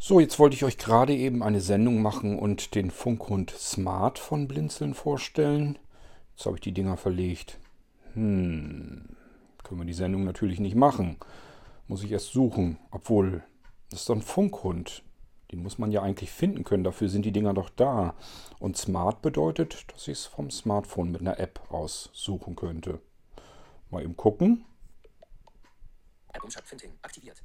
So, jetzt wollte ich euch gerade eben eine Sendung machen und den Funkhund Smart von Blinzeln vorstellen. Jetzt habe ich die Dinger verlegt. Hm, können wir die Sendung natürlich nicht machen. Muss ich erst suchen. Obwohl, das ist doch ein Funkhund. Den muss man ja eigentlich finden können. Dafür sind die Dinger doch da. Und Smart bedeutet, dass ich es vom Smartphone mit einer App aussuchen könnte. Mal eben gucken. App Umschalt Finting aktiviert.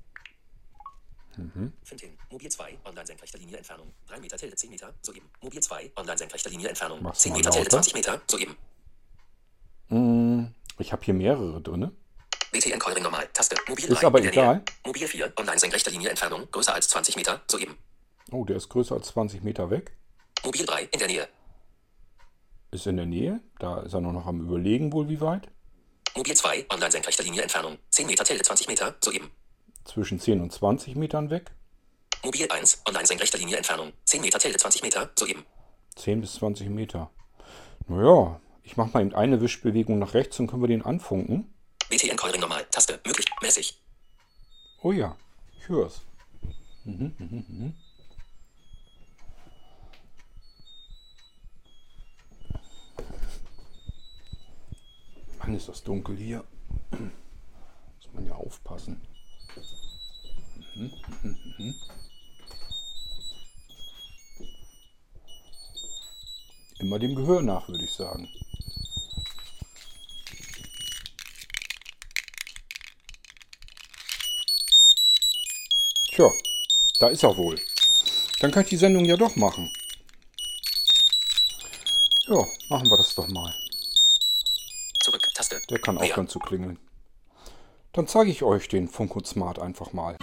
Mhm. Finting, Mobil 2, online senkrechter Linie Entfernung. 3 Meter Tilde 10 Meter, soeben. Mobil 2, online senkrechter Linie Entfernung. Mach's 10 mal Meter Tilde lauter. 20 Meter, soeben. Hm, Ich habe hier mehrere drin. BTN Callring normal, Taste, Mobil Ist 3, aber egal. Nähe. Mobil 4, online senkrechter Linie Entfernung, größer als 20 Meter, soeben. Oh, der ist größer als 20 Meter weg. Mobil 3, in der Nähe. Ist in der Nähe. Da ist er noch, noch am Überlegen, wohl wie weit. Mobil 2, online senkrechter Linie Entfernung. 10 Meter Tilde 20 Meter, soeben. Zwischen 10 und 20 Metern weg. Mobil 1, online senkrechter Linie Entfernung. 10 Meter Tilde 20 Meter, soeben. 10 bis 20 Meter. Naja, ich mache mal eben eine Wischbewegung nach rechts und können wir den anfunken. BTN Callring normal, Taste, möglich, mäßig. Oh ja, ich höre es. Mhm, mhm, mhm. Mann, ist das dunkel hier. Muss man ja aufpassen. Mhm, mhm, mhm. Immer dem Gehör nach, würde ich sagen. Tja, da ist er wohl. Dann kann ich die Sendung ja doch machen. Ja, machen wir das doch mal. Zurück, Taste. Der kann Mehr. aufhören zu klingeln. Dann zeige ich euch den Funk und Smart einfach mal.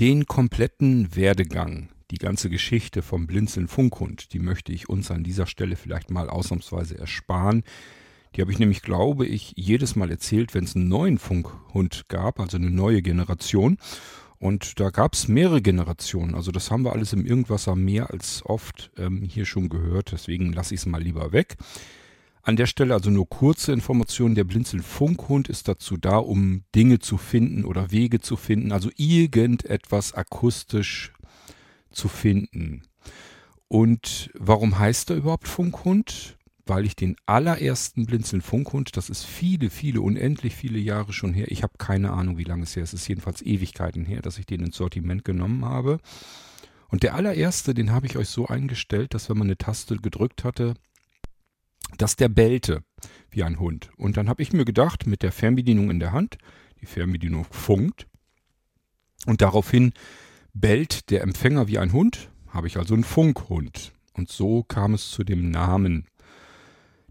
Den kompletten Werdegang, die ganze Geschichte vom Blinzeln Funkhund, die möchte ich uns an dieser Stelle vielleicht mal ausnahmsweise ersparen. Die habe ich nämlich, glaube ich, jedes Mal erzählt, wenn es einen neuen Funkhund gab, also eine neue Generation. Und da gab es mehrere Generationen. Also das haben wir alles im Irgendwasser mehr als oft ähm, hier schon gehört. Deswegen lasse ich es mal lieber weg. An der Stelle also nur kurze Informationen. Der Blinzeln Funkhund ist dazu da, um Dinge zu finden oder Wege zu finden. Also irgendetwas akustisch zu finden. Und warum heißt er überhaupt Funkhund? Weil ich den allerersten Blinzeln Funkhund, das ist viele, viele, unendlich viele Jahre schon her. Ich habe keine Ahnung, wie lange es her ist. Es ist jedenfalls Ewigkeiten her, dass ich den ins Sortiment genommen habe. Und der allererste, den habe ich euch so eingestellt, dass wenn man eine Taste gedrückt hatte, dass der bellte wie ein Hund. Und dann habe ich mir gedacht, mit der Fernbedienung in der Hand, die Fernbedienung funkt und daraufhin bellt der Empfänger wie ein Hund, habe ich also einen Funkhund. Und so kam es zu dem Namen.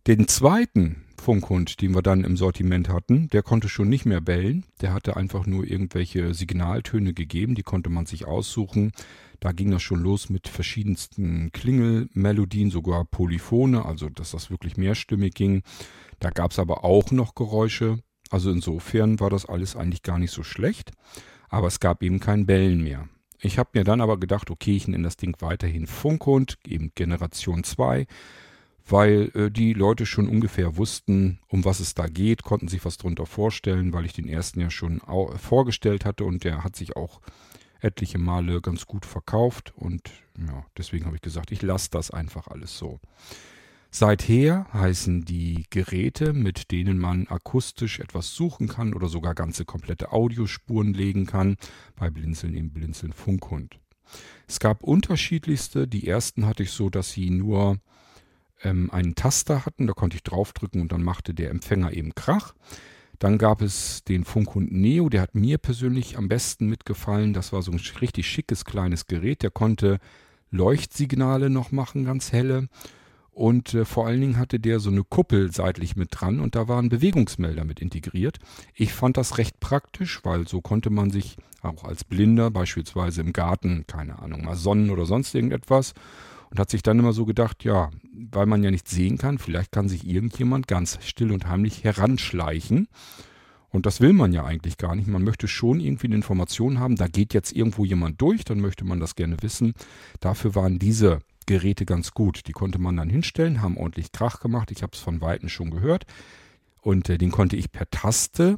Den zweiten Funkhund, den wir dann im Sortiment hatten, der konnte schon nicht mehr bellen. Der hatte einfach nur irgendwelche Signaltöne gegeben, die konnte man sich aussuchen. Da ging das schon los mit verschiedensten Klingelmelodien, sogar Polyphone, also dass das wirklich mehrstimmig ging. Da gab es aber auch noch Geräusche. Also insofern war das alles eigentlich gar nicht so schlecht. Aber es gab eben kein Bellen mehr. Ich habe mir dann aber gedacht, okay, ich nenne das Ding weiterhin Funkhund, eben Generation 2 weil äh, die Leute schon ungefähr wussten, um was es da geht, konnten sich was drunter vorstellen, weil ich den ersten ja schon vorgestellt hatte und der hat sich auch etliche Male ganz gut verkauft und ja, deswegen habe ich gesagt, ich lasse das einfach alles so. Seither heißen die Geräte, mit denen man akustisch etwas suchen kann oder sogar ganze komplette Audiospuren legen kann, bei Blinzeln eben Blinzeln Funkhund. Es gab unterschiedlichste. Die ersten hatte ich so, dass sie nur ähm, einen Taster hatten, da konnte ich draufdrücken und dann machte der Empfänger eben Krach. Dann gab es den Funkhund Neo, der hat mir persönlich am besten mitgefallen. Das war so ein richtig schickes kleines Gerät, der konnte Leuchtsignale noch machen, ganz helle. Und äh, vor allen Dingen hatte der so eine Kuppel seitlich mit dran und da waren Bewegungsmelder mit integriert. Ich fand das recht praktisch, weil so konnte man sich auch als Blinder beispielsweise im Garten, keine Ahnung, mal sonnen oder sonst irgendetwas und hat sich dann immer so gedacht, ja, weil man ja nicht sehen kann, vielleicht kann sich irgendjemand ganz still und heimlich heranschleichen. Und das will man ja eigentlich gar nicht. Man möchte schon irgendwie eine Information haben, da geht jetzt irgendwo jemand durch, dann möchte man das gerne wissen. Dafür waren diese Geräte ganz gut. Die konnte man dann hinstellen, haben ordentlich Krach gemacht. Ich habe es von Weitem schon gehört. Und äh, den konnte ich per Taste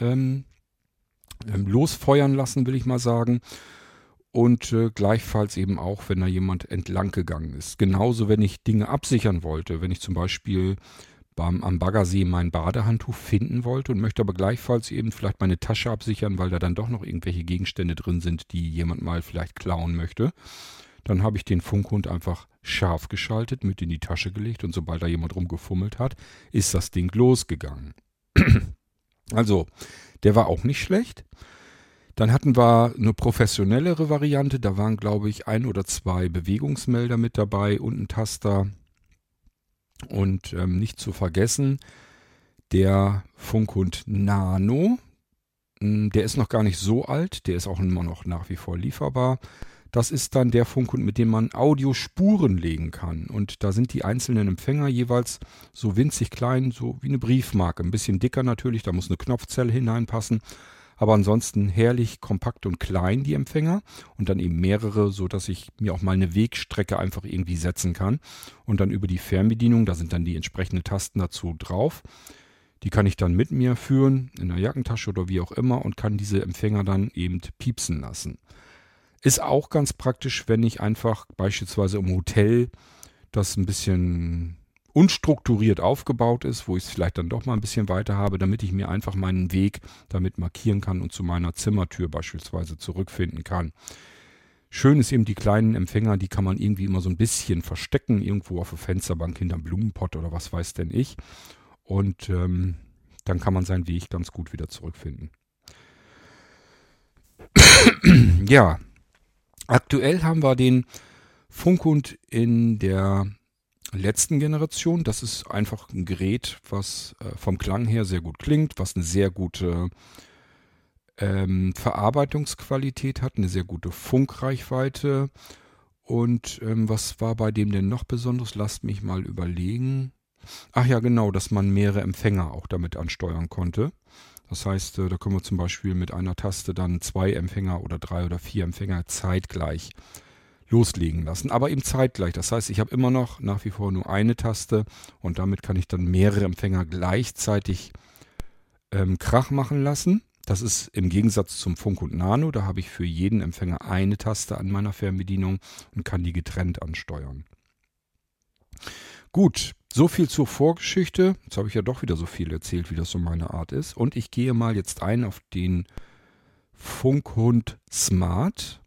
ähm, ähm, losfeuern lassen, will ich mal sagen. Und äh, gleichfalls eben auch, wenn da jemand entlang gegangen ist. Genauso, wenn ich Dinge absichern wollte. Wenn ich zum Beispiel beim, am Baggersee mein Badehandtuch finden wollte und möchte aber gleichfalls eben vielleicht meine Tasche absichern, weil da dann doch noch irgendwelche Gegenstände drin sind, die jemand mal vielleicht klauen möchte. Dann habe ich den Funkhund einfach scharf geschaltet, mit in die Tasche gelegt und sobald da jemand rumgefummelt hat, ist das Ding losgegangen. also, der war auch nicht schlecht. Dann hatten wir eine professionellere Variante. Da waren, glaube ich, ein oder zwei Bewegungsmelder mit dabei und ein Taster. Und ähm, nicht zu vergessen, der Funkhund Nano. Hm, der ist noch gar nicht so alt. Der ist auch immer noch nach wie vor lieferbar. Das ist dann der Funkhund, mit dem man Audiospuren legen kann. Und da sind die einzelnen Empfänger jeweils so winzig klein, so wie eine Briefmarke. Ein bisschen dicker natürlich, da muss eine Knopfzelle hineinpassen. Aber ansonsten herrlich kompakt und klein, die Empfänger. Und dann eben mehrere, so dass ich mir auch mal eine Wegstrecke einfach irgendwie setzen kann. Und dann über die Fernbedienung, da sind dann die entsprechenden Tasten dazu drauf. Die kann ich dann mit mir führen, in der Jackentasche oder wie auch immer und kann diese Empfänger dann eben piepsen lassen. Ist auch ganz praktisch, wenn ich einfach beispielsweise im Hotel das ein bisschen unstrukturiert aufgebaut ist, wo ich es vielleicht dann doch mal ein bisschen weiter habe, damit ich mir einfach meinen Weg damit markieren kann und zu meiner Zimmertür beispielsweise zurückfinden kann. Schön ist eben die kleinen Empfänger, die kann man irgendwie immer so ein bisschen verstecken, irgendwo auf der Fensterbank hinterm Blumenpott oder was weiß denn ich. Und ähm, dann kann man seinen Weg ganz gut wieder zurückfinden. ja, Aktuell haben wir den Funkhund in der letzten Generation. Das ist einfach ein Gerät, was äh, vom Klang her sehr gut klingt, was eine sehr gute ähm, Verarbeitungsqualität hat, eine sehr gute Funkreichweite. Und ähm, was war bei dem denn noch besonders? Lasst mich mal überlegen. Ach ja, genau, dass man mehrere Empfänger auch damit ansteuern konnte. Das heißt, äh, da können wir zum Beispiel mit einer Taste dann zwei Empfänger oder drei oder vier Empfänger zeitgleich loslegen lassen. Aber eben zeitgleich. Das heißt, ich habe immer noch nach wie vor nur eine Taste und damit kann ich dann mehrere Empfänger gleichzeitig ähm, Krach machen lassen. Das ist im Gegensatz zum Funk und Nano. Da habe ich für jeden Empfänger eine Taste an meiner Fernbedienung und kann die getrennt ansteuern. Gut, so viel zur Vorgeschichte. Jetzt habe ich ja doch wieder so viel erzählt, wie das so meine Art ist. Und ich gehe mal jetzt ein auf den Funkhund Smart.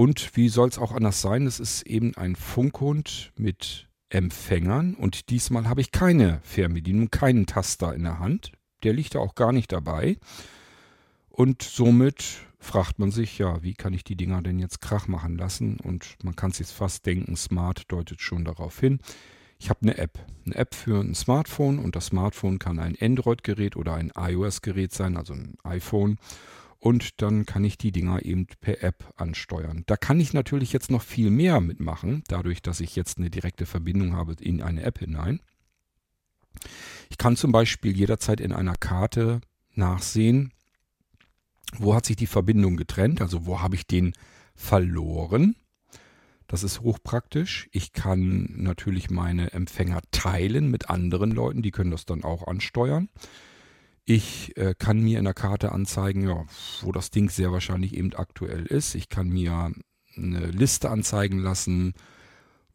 Und wie soll es auch anders sein? Es ist eben ein Funkhund mit Empfängern. Und diesmal habe ich keine Fernbedienung, keinen Taster in der Hand. Der liegt da auch gar nicht dabei. Und somit fragt man sich, ja, wie kann ich die Dinger denn jetzt Krach machen lassen? Und man kann es jetzt fast denken, Smart deutet schon darauf hin. Ich habe eine App. Eine App für ein Smartphone und das Smartphone kann ein Android-Gerät oder ein iOS-Gerät sein, also ein iPhone. Und dann kann ich die Dinger eben per App ansteuern. Da kann ich natürlich jetzt noch viel mehr mitmachen, dadurch, dass ich jetzt eine direkte Verbindung habe in eine App hinein. Ich kann zum Beispiel jederzeit in einer Karte nachsehen, wo hat sich die Verbindung getrennt, also wo habe ich den verloren. Das ist hochpraktisch. Ich kann natürlich meine Empfänger teilen mit anderen Leuten, die können das dann auch ansteuern. Ich äh, kann mir in der Karte anzeigen, ja, wo das Ding sehr wahrscheinlich eben aktuell ist. Ich kann mir eine Liste anzeigen lassen,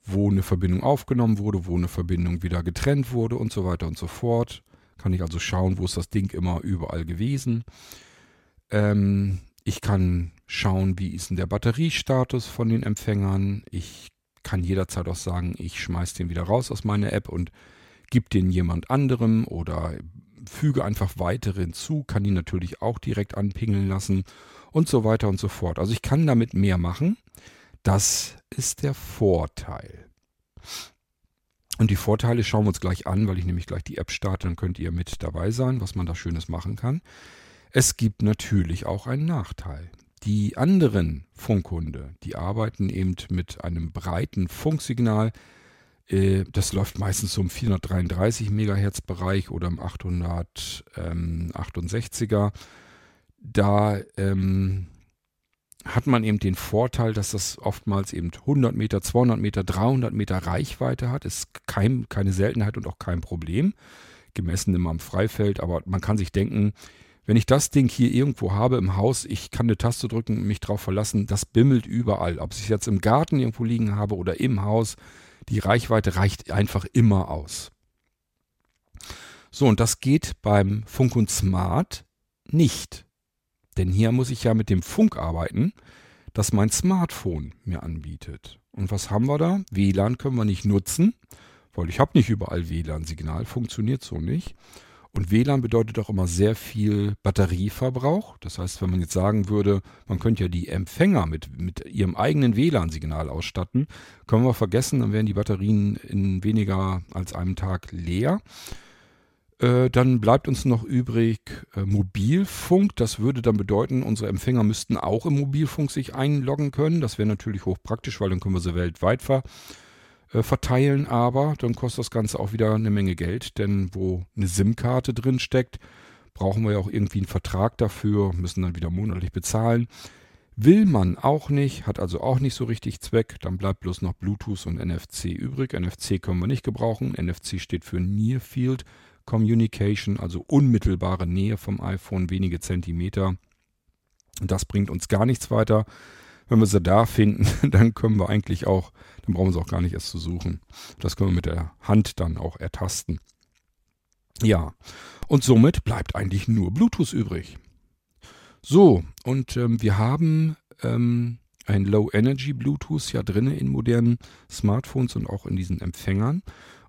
wo eine Verbindung aufgenommen wurde, wo eine Verbindung wieder getrennt wurde und so weiter und so fort. Kann ich also schauen, wo ist das Ding immer überall gewesen. Ähm, ich kann schauen, wie ist denn der Batteriestatus von den Empfängern. Ich kann jederzeit auch sagen, ich schmeiße den wieder raus aus meiner App und gebe den jemand anderem oder füge einfach weitere hinzu, kann die natürlich auch direkt anpingeln lassen und so weiter und so fort. Also ich kann damit mehr machen. Das ist der Vorteil. Und die Vorteile schauen wir uns gleich an, weil ich nämlich gleich die App starte, dann könnt ihr mit dabei sein, was man da Schönes machen kann. Es gibt natürlich auch einen Nachteil. Die anderen Funkhunde, die arbeiten eben mit einem breiten Funksignal. Äh, das läuft meistens so im 433 Megahertz Bereich oder im 868er. Da ähm, hat man eben den Vorteil, dass das oftmals eben 100 Meter, 200 Meter, 300 Meter Reichweite hat. Ist kein, keine Seltenheit und auch kein Problem. Gemessen immer am Freifeld, aber man kann sich denken, wenn ich das Ding hier irgendwo habe im Haus, ich kann eine Taste drücken und mich drauf verlassen, das bimmelt überall. Ob ich es jetzt im Garten irgendwo liegen habe oder im Haus, die Reichweite reicht einfach immer aus. So, und das geht beim Funk und Smart nicht. Denn hier muss ich ja mit dem Funk arbeiten, das mein Smartphone mir anbietet. Und was haben wir da? WLAN können wir nicht nutzen, weil ich habe nicht überall WLAN-Signal, funktioniert so nicht. Und WLAN bedeutet auch immer sehr viel Batterieverbrauch. Das heißt, wenn man jetzt sagen würde, man könnte ja die Empfänger mit, mit ihrem eigenen WLAN-Signal ausstatten, können wir vergessen, dann wären die Batterien in weniger als einem Tag leer. Äh, dann bleibt uns noch übrig äh, Mobilfunk. Das würde dann bedeuten, unsere Empfänger müssten auch im Mobilfunk sich einloggen können. Das wäre natürlich hochpraktisch, weil dann können wir sie weltweit ver äh, verteilen, aber dann kostet das Ganze auch wieder eine Menge Geld, denn wo eine SIM-Karte drin steckt, brauchen wir ja auch irgendwie einen Vertrag dafür, müssen dann wieder monatlich bezahlen. Will man auch nicht, hat also auch nicht so richtig Zweck, dann bleibt bloß noch Bluetooth und NFC übrig. NFC können wir nicht gebrauchen. NFC steht für Near Field Communication, also unmittelbare Nähe vom iPhone, wenige Zentimeter. Das bringt uns gar nichts weiter. Wenn wir sie da finden, dann können wir eigentlich auch, dann brauchen wir sie auch gar nicht erst zu suchen. Das können wir mit der Hand dann auch ertasten. Ja, und somit bleibt eigentlich nur Bluetooth übrig. So, und ähm, wir haben ähm, ein Low Energy Bluetooth ja drin in modernen Smartphones und auch in diesen Empfängern.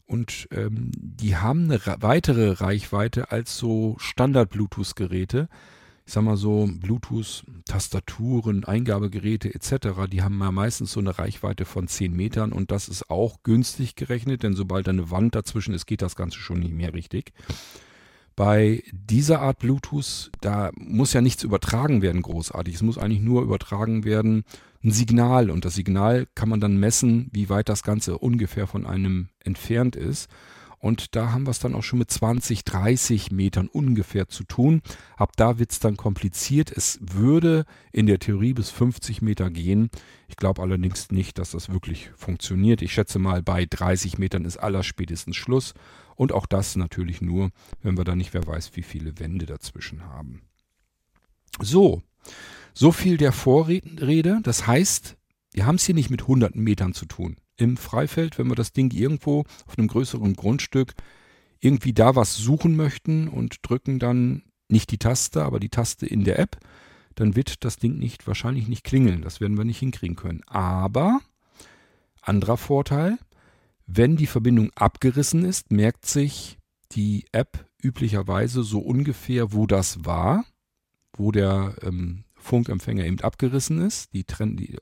Und ähm, die haben eine weitere Reichweite als so Standard-Bluetooth-Geräte ich sag mal so, Bluetooth-Tastaturen, Eingabegeräte etc., die haben ja meistens so eine Reichweite von 10 Metern und das ist auch günstig gerechnet, denn sobald eine Wand dazwischen ist, geht das Ganze schon nicht mehr richtig. Bei dieser Art Bluetooth, da muss ja nichts übertragen werden großartig. Es muss eigentlich nur übertragen werden ein Signal und das Signal kann man dann messen, wie weit das Ganze ungefähr von einem entfernt ist. Und da haben wir es dann auch schon mit 20, 30 Metern ungefähr zu tun. Ab da wird es dann kompliziert. Es würde in der Theorie bis 50 Meter gehen. Ich glaube allerdings nicht, dass das wirklich funktioniert. Ich schätze mal, bei 30 Metern ist allerspätestens Schluss. Und auch das natürlich nur, wenn wir da nicht wer weiß, wie viele Wände dazwischen haben. So, so viel der Vorrede. Das heißt, wir haben es hier nicht mit hunderten Metern zu tun im Freifeld, wenn wir das Ding irgendwo auf einem größeren Grundstück irgendwie da was suchen möchten und drücken dann nicht die Taste, aber die Taste in der App, dann wird das Ding nicht wahrscheinlich nicht klingeln. Das werden wir nicht hinkriegen können. Aber anderer Vorteil, wenn die Verbindung abgerissen ist, merkt sich die App üblicherweise so ungefähr, wo das war, wo der ähm, Funkempfänger eben abgerissen ist, die,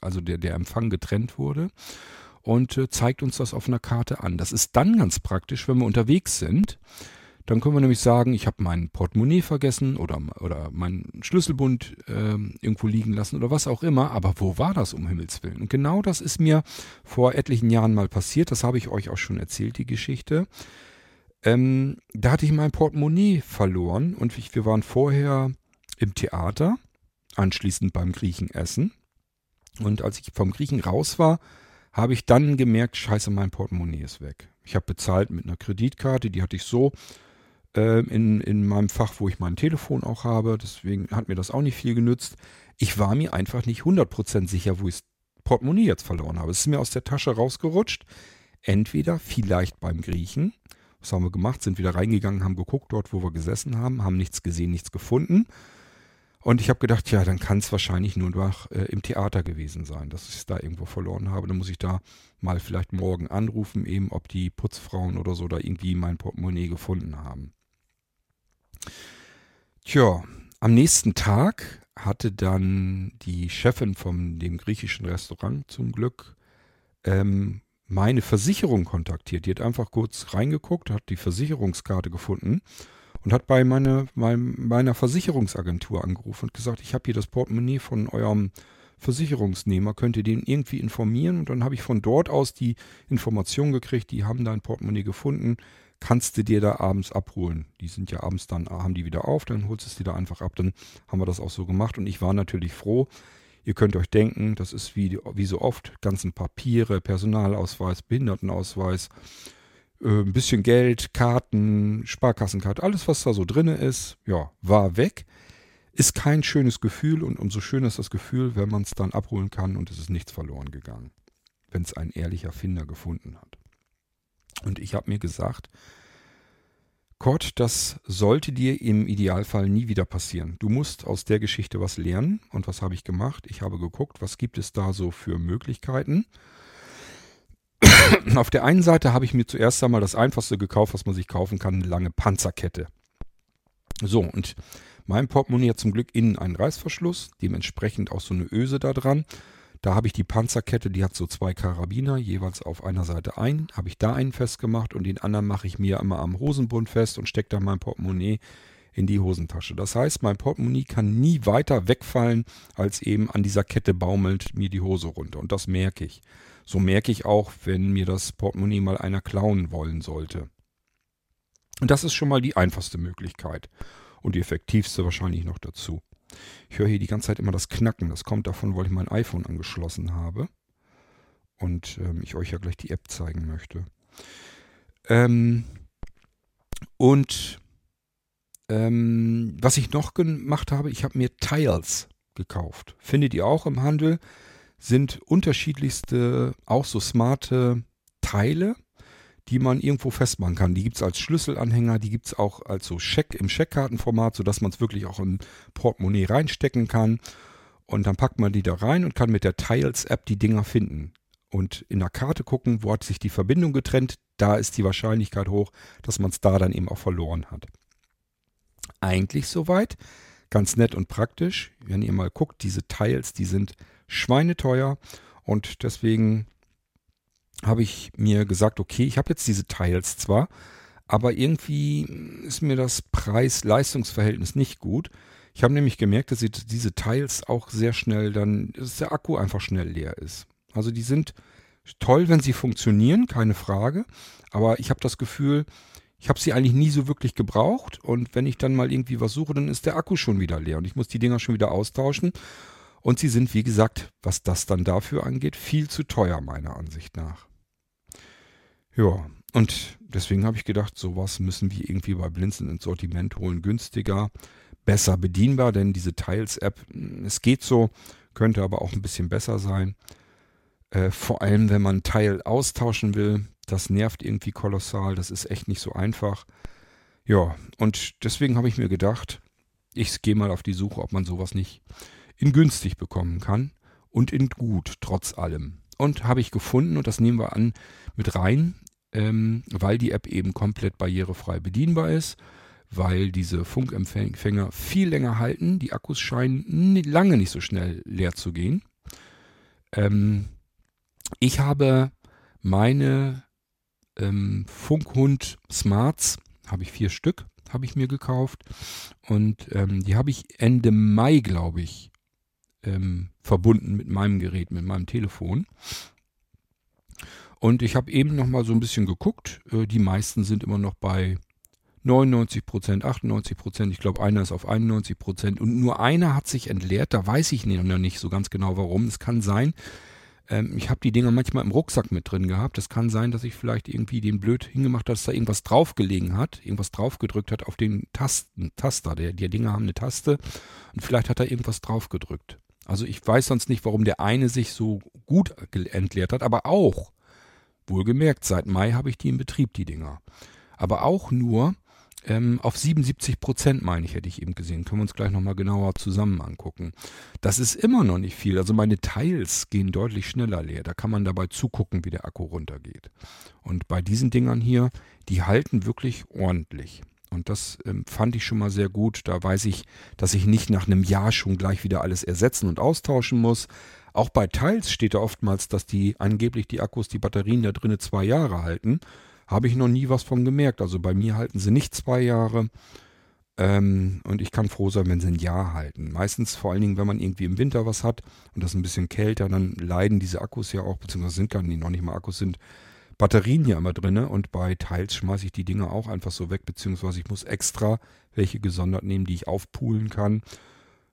also der, der Empfang getrennt wurde und äh, zeigt uns das auf einer Karte an. Das ist dann ganz praktisch, wenn wir unterwegs sind. Dann können wir nämlich sagen, ich habe mein Portemonnaie vergessen oder, oder meinen Schlüsselbund äh, irgendwo liegen lassen oder was auch immer. Aber wo war das um Himmels Willen? Und genau das ist mir vor etlichen Jahren mal passiert. Das habe ich euch auch schon erzählt, die Geschichte. Ähm, da hatte ich mein Portemonnaie verloren und ich, wir waren vorher im Theater, anschließend beim Griechen essen. Und als ich vom Griechen raus war, habe ich dann gemerkt, scheiße, mein Portemonnaie ist weg. Ich habe bezahlt mit einer Kreditkarte, die hatte ich so äh, in, in meinem Fach, wo ich mein Telefon auch habe. Deswegen hat mir das auch nicht viel genützt. Ich war mir einfach nicht 100% sicher, wo ich das Portemonnaie jetzt verloren habe. Es ist mir aus der Tasche rausgerutscht. Entweder vielleicht beim Griechen. Was haben wir gemacht? Sind wieder reingegangen, haben geguckt dort, wo wir gesessen haben, haben nichts gesehen, nichts gefunden. Und ich habe gedacht, ja, dann kann es wahrscheinlich nur noch äh, im Theater gewesen sein, dass ich es da irgendwo verloren habe. Dann muss ich da mal vielleicht morgen anrufen, eben ob die Putzfrauen oder so da irgendwie mein Portemonnaie gefunden haben. Tja, am nächsten Tag hatte dann die Chefin von dem griechischen Restaurant zum Glück ähm, meine Versicherung kontaktiert. Die hat einfach kurz reingeguckt, hat die Versicherungskarte gefunden und hat bei meine, mein, meiner Versicherungsagentur angerufen und gesagt, ich habe hier das Portemonnaie von eurem Versicherungsnehmer, könnt ihr den irgendwie informieren. Und dann habe ich von dort aus die Information gekriegt, die haben dein Portemonnaie gefunden, kannst du dir da abends abholen. Die sind ja abends dann, haben die wieder auf, dann holst du es dir da einfach ab. Dann haben wir das auch so gemacht und ich war natürlich froh. Ihr könnt euch denken, das ist wie, wie so oft, ganzen Papiere, Personalausweis, Behindertenausweis, ein bisschen Geld, Karten, Sparkassenkarte, alles was da so drin ist, ja, war weg. Ist kein schönes Gefühl und umso schöner ist das Gefühl, wenn man es dann abholen kann und es ist nichts verloren gegangen. Wenn es ein ehrlicher Finder gefunden hat. Und ich habe mir gesagt, Gott, das sollte dir im Idealfall nie wieder passieren. Du musst aus der Geschichte was lernen. Und was habe ich gemacht? Ich habe geguckt, was gibt es da so für Möglichkeiten. Auf der einen Seite habe ich mir zuerst einmal das einfachste gekauft, was man sich kaufen kann, eine lange Panzerkette. So, und mein Portemonnaie hat zum Glück innen einen Reißverschluss, dementsprechend auch so eine Öse da dran. Da habe ich die Panzerkette, die hat so zwei Karabiner, jeweils auf einer Seite ein. Habe ich da einen festgemacht und den anderen mache ich mir immer am Hosenbund fest und stecke dann mein Portemonnaie in die Hosentasche. Das heißt, mein Portemonnaie kann nie weiter wegfallen, als eben an dieser Kette baumelt mir die Hose runter. Und das merke ich. So merke ich auch, wenn mir das Portemonnaie mal einer klauen wollen sollte. Und das ist schon mal die einfachste Möglichkeit. Und die effektivste wahrscheinlich noch dazu. Ich höre hier die ganze Zeit immer das Knacken. Das kommt davon, weil ich mein iPhone angeschlossen habe. Und ähm, ich euch ja gleich die App zeigen möchte. Ähm, und ähm, was ich noch gemacht habe, ich habe mir Tiles gekauft. Findet ihr auch im Handel. Sind unterschiedlichste, auch so smarte Teile die man irgendwo festmachen kann. Die gibt es als Schlüsselanhänger, die gibt es auch als so Scheck im Scheckkartenformat, sodass man es wirklich auch in Portemonnaie reinstecken kann. Und dann packt man die da rein und kann mit der Tiles-App die Dinger finden. Und in der Karte gucken, wo hat sich die Verbindung getrennt. Da ist die Wahrscheinlichkeit hoch, dass man es da dann eben auch verloren hat. Eigentlich soweit. Ganz nett und praktisch. Wenn ihr mal guckt, diese Tiles, die sind schweineteuer. Und deswegen habe ich mir gesagt, okay, ich habe jetzt diese Tiles zwar, aber irgendwie ist mir das Preis-Leistungs-Verhältnis nicht gut. Ich habe nämlich gemerkt, dass diese Tiles auch sehr schnell dann, dass der Akku einfach schnell leer ist. Also die sind toll, wenn sie funktionieren, keine Frage. Aber ich habe das Gefühl, ich habe sie eigentlich nie so wirklich gebraucht. Und wenn ich dann mal irgendwie was suche, dann ist der Akku schon wieder leer und ich muss die Dinger schon wieder austauschen. Und sie sind, wie gesagt, was das dann dafür angeht, viel zu teuer, meiner Ansicht nach. Ja, und deswegen habe ich gedacht, sowas müssen wir irgendwie bei Blinzeln ins Sortiment holen. Günstiger, besser bedienbar, denn diese Tiles-App, hm, es geht so, könnte aber auch ein bisschen besser sein. Äh, vor allem, wenn man Teil austauschen will, das nervt irgendwie kolossal, das ist echt nicht so einfach. Ja, und deswegen habe ich mir gedacht, ich gehe mal auf die Suche, ob man sowas nicht in günstig bekommen kann und in gut, trotz allem. Und habe ich gefunden, und das nehmen wir an mit rein, ähm, weil die App eben komplett barrierefrei bedienbar ist, weil diese Funkempfänger viel länger halten. Die Akkus scheinen lange nicht so schnell leer zu gehen. Ähm, ich habe meine ähm, Funkhund Smarts, habe ich vier Stück, habe ich mir gekauft. Und ähm, die habe ich Ende Mai, glaube ich, ähm, verbunden mit meinem Gerät, mit meinem Telefon. Und ich habe eben noch mal so ein bisschen geguckt. Äh, die meisten sind immer noch bei 99 Prozent, 98 Prozent. Ich glaube, einer ist auf 91 Prozent. Und nur einer hat sich entleert. Da weiß ich noch nicht so ganz genau warum. Es kann sein, ähm, ich habe die Dinger manchmal im Rucksack mit drin gehabt. Es kann sein, dass ich vielleicht irgendwie den blöd hingemacht habe, dass da irgendwas draufgelegen hat, irgendwas draufgedrückt hat auf den Tasten, Taster. Der, die Dinger haben eine Taste und vielleicht hat er irgendwas draufgedrückt. Also ich weiß sonst nicht, warum der eine sich so gut entleert hat, aber auch, wohlgemerkt, seit Mai habe ich die in Betrieb, die Dinger. Aber auch nur ähm, auf 77 Prozent, meine ich, hätte ich eben gesehen. Können wir uns gleich nochmal genauer zusammen angucken. Das ist immer noch nicht viel. Also meine Teils gehen deutlich schneller leer. Da kann man dabei zugucken, wie der Akku runtergeht. Und bei diesen Dingern hier, die halten wirklich ordentlich. Und das ähm, fand ich schon mal sehr gut. Da weiß ich, dass ich nicht nach einem Jahr schon gleich wieder alles ersetzen und austauschen muss. Auch bei Teils steht da oftmals, dass die angeblich die Akkus, die Batterien da drinnen zwei Jahre halten. Habe ich noch nie was von gemerkt. Also bei mir halten sie nicht zwei Jahre. Ähm, und ich kann froh sein, wenn sie ein Jahr halten. Meistens vor allen Dingen, wenn man irgendwie im Winter was hat und das ein bisschen kälter, dann leiden diese Akkus ja auch, beziehungsweise sind gar nicht, noch nicht mal Akkus, sind Batterien ja immer drin. Und bei Teils schmeiße ich die Dinge auch einfach so weg, beziehungsweise ich muss extra welche gesondert nehmen, die ich aufpulen kann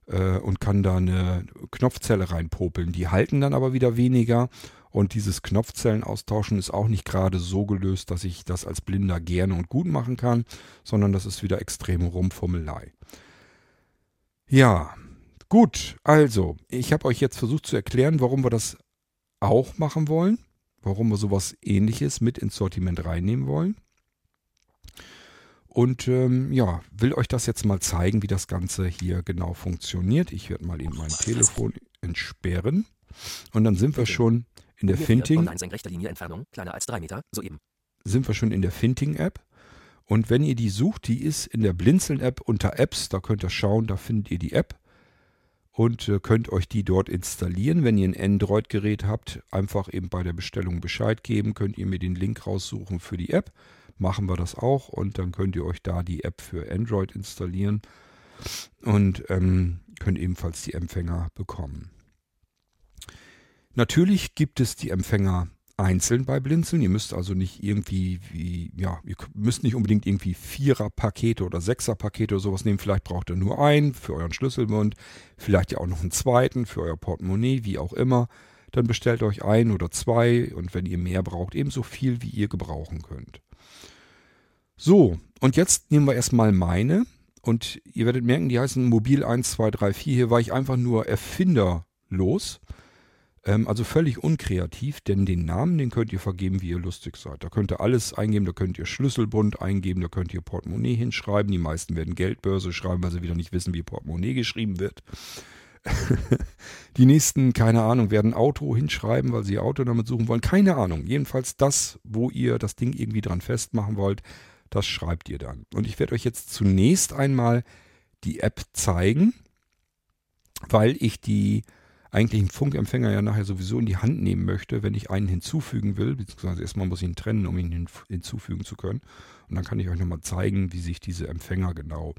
äh, und kann da eine Knopfzelle reinpopeln. Die halten dann aber wieder weniger und dieses Knopfzellen austauschen ist auch nicht gerade so gelöst, dass ich das als Blinder gerne und gut machen kann, sondern das ist wieder extreme Rumfummelei. Ja, gut, also, ich habe euch jetzt versucht zu erklären, warum wir das auch machen wollen, warum wir sowas ähnliches mit ins Sortiment reinnehmen wollen. Und ähm, ja, will euch das jetzt mal zeigen, wie das Ganze hier genau funktioniert. Ich werde mal eben mein Telefon entsperren. Und dann sind wir schon in der Finting. kleiner als drei Meter, soeben. Sind wir schon in der Finting-App. Und wenn ihr die sucht, die ist in der Blinzeln-App unter Apps. Da könnt ihr schauen, da findet ihr die App. Und äh, könnt euch die dort installieren. Wenn ihr ein Android-Gerät habt, einfach eben bei der Bestellung Bescheid geben. Könnt ihr mir den Link raussuchen für die App. Machen wir das auch. Und dann könnt ihr euch da die App für Android installieren. Und ähm, könnt ebenfalls die Empfänger bekommen. Natürlich gibt es die Empfänger einzeln bei Blinzeln. Ihr müsst also nicht irgendwie, wie, ja, ihr müsst nicht unbedingt irgendwie Vierer-Pakete oder Sechser-Pakete oder sowas nehmen. Vielleicht braucht ihr nur einen für euren Schlüsselbund, vielleicht ja auch noch einen zweiten für euer Portemonnaie, wie auch immer. Dann bestellt euch ein oder zwei und wenn ihr mehr braucht, ebenso viel, wie ihr gebrauchen könnt. So, und jetzt nehmen wir erstmal meine. Und ihr werdet merken, die heißen Mobil 1, 2, 3, 4. Hier war ich einfach nur erfinderlos. Ähm, also völlig unkreativ, denn den Namen, den könnt ihr vergeben, wie ihr lustig seid. Da könnt ihr alles eingeben, da könnt ihr Schlüsselbund eingeben, da könnt ihr Portemonnaie hinschreiben. Die meisten werden Geldbörse schreiben, weil sie wieder nicht wissen, wie Portemonnaie geschrieben wird. die nächsten, keine Ahnung, werden Auto hinschreiben, weil sie Auto damit suchen wollen. Keine Ahnung. Jedenfalls das, wo ihr das Ding irgendwie dran festmachen wollt, das schreibt ihr dann. Und ich werde euch jetzt zunächst einmal die App zeigen, weil ich die eigentlich einen Funkempfänger ja nachher sowieso in die Hand nehmen möchte, wenn ich einen hinzufügen will, beziehungsweise erstmal muss ich ihn trennen, um ihn hinzufügen zu können. Und dann kann ich euch nochmal zeigen, wie sich diese Empfänger genau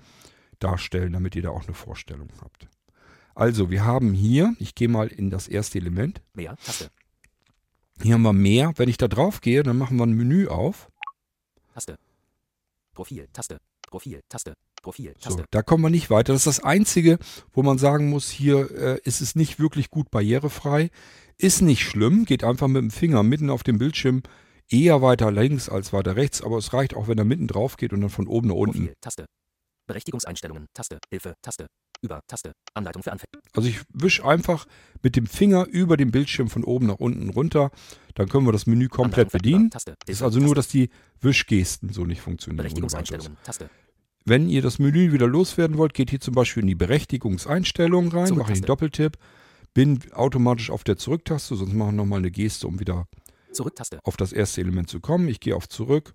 darstellen, damit ihr da auch eine Vorstellung habt. Also, wir haben hier, ich gehe mal in das erste Element. Mehr, Taste. Hier haben wir mehr. Wenn ich da drauf gehe, dann machen wir ein Menü auf. Taste. Profil, Taste. Profil, Taste. Profil, Taste. So, da kommen wir nicht weiter. Das ist das Einzige, wo man sagen muss, hier äh, ist es nicht wirklich gut barrierefrei. Ist nicht schlimm, geht einfach mit dem Finger mitten auf dem Bildschirm eher weiter links als weiter rechts, aber es reicht auch, wenn er mitten drauf geht und dann von oben nach unten. Profil, Taste. Berechtigungseinstellungen, Taste, Hilfe, Taste, über, Taste, Anleitung für Anfänger. Also ich wische einfach mit dem Finger über den Bildschirm von oben nach unten runter. Dann können wir das Menü komplett bedienen. Taste, Hilfe, ist also nur, dass die Wischgesten so nicht funktionieren. Berechtigungseinstellungen, Taste, wenn ihr das Menü wieder loswerden wollt, geht hier zum Beispiel in die Berechtigungseinstellungen rein, mache einen Doppeltipp, bin automatisch auf der Zurücktaste, sonst mache ich nochmal eine Geste, um wieder auf das erste Element zu kommen. Ich gehe auf Zurück.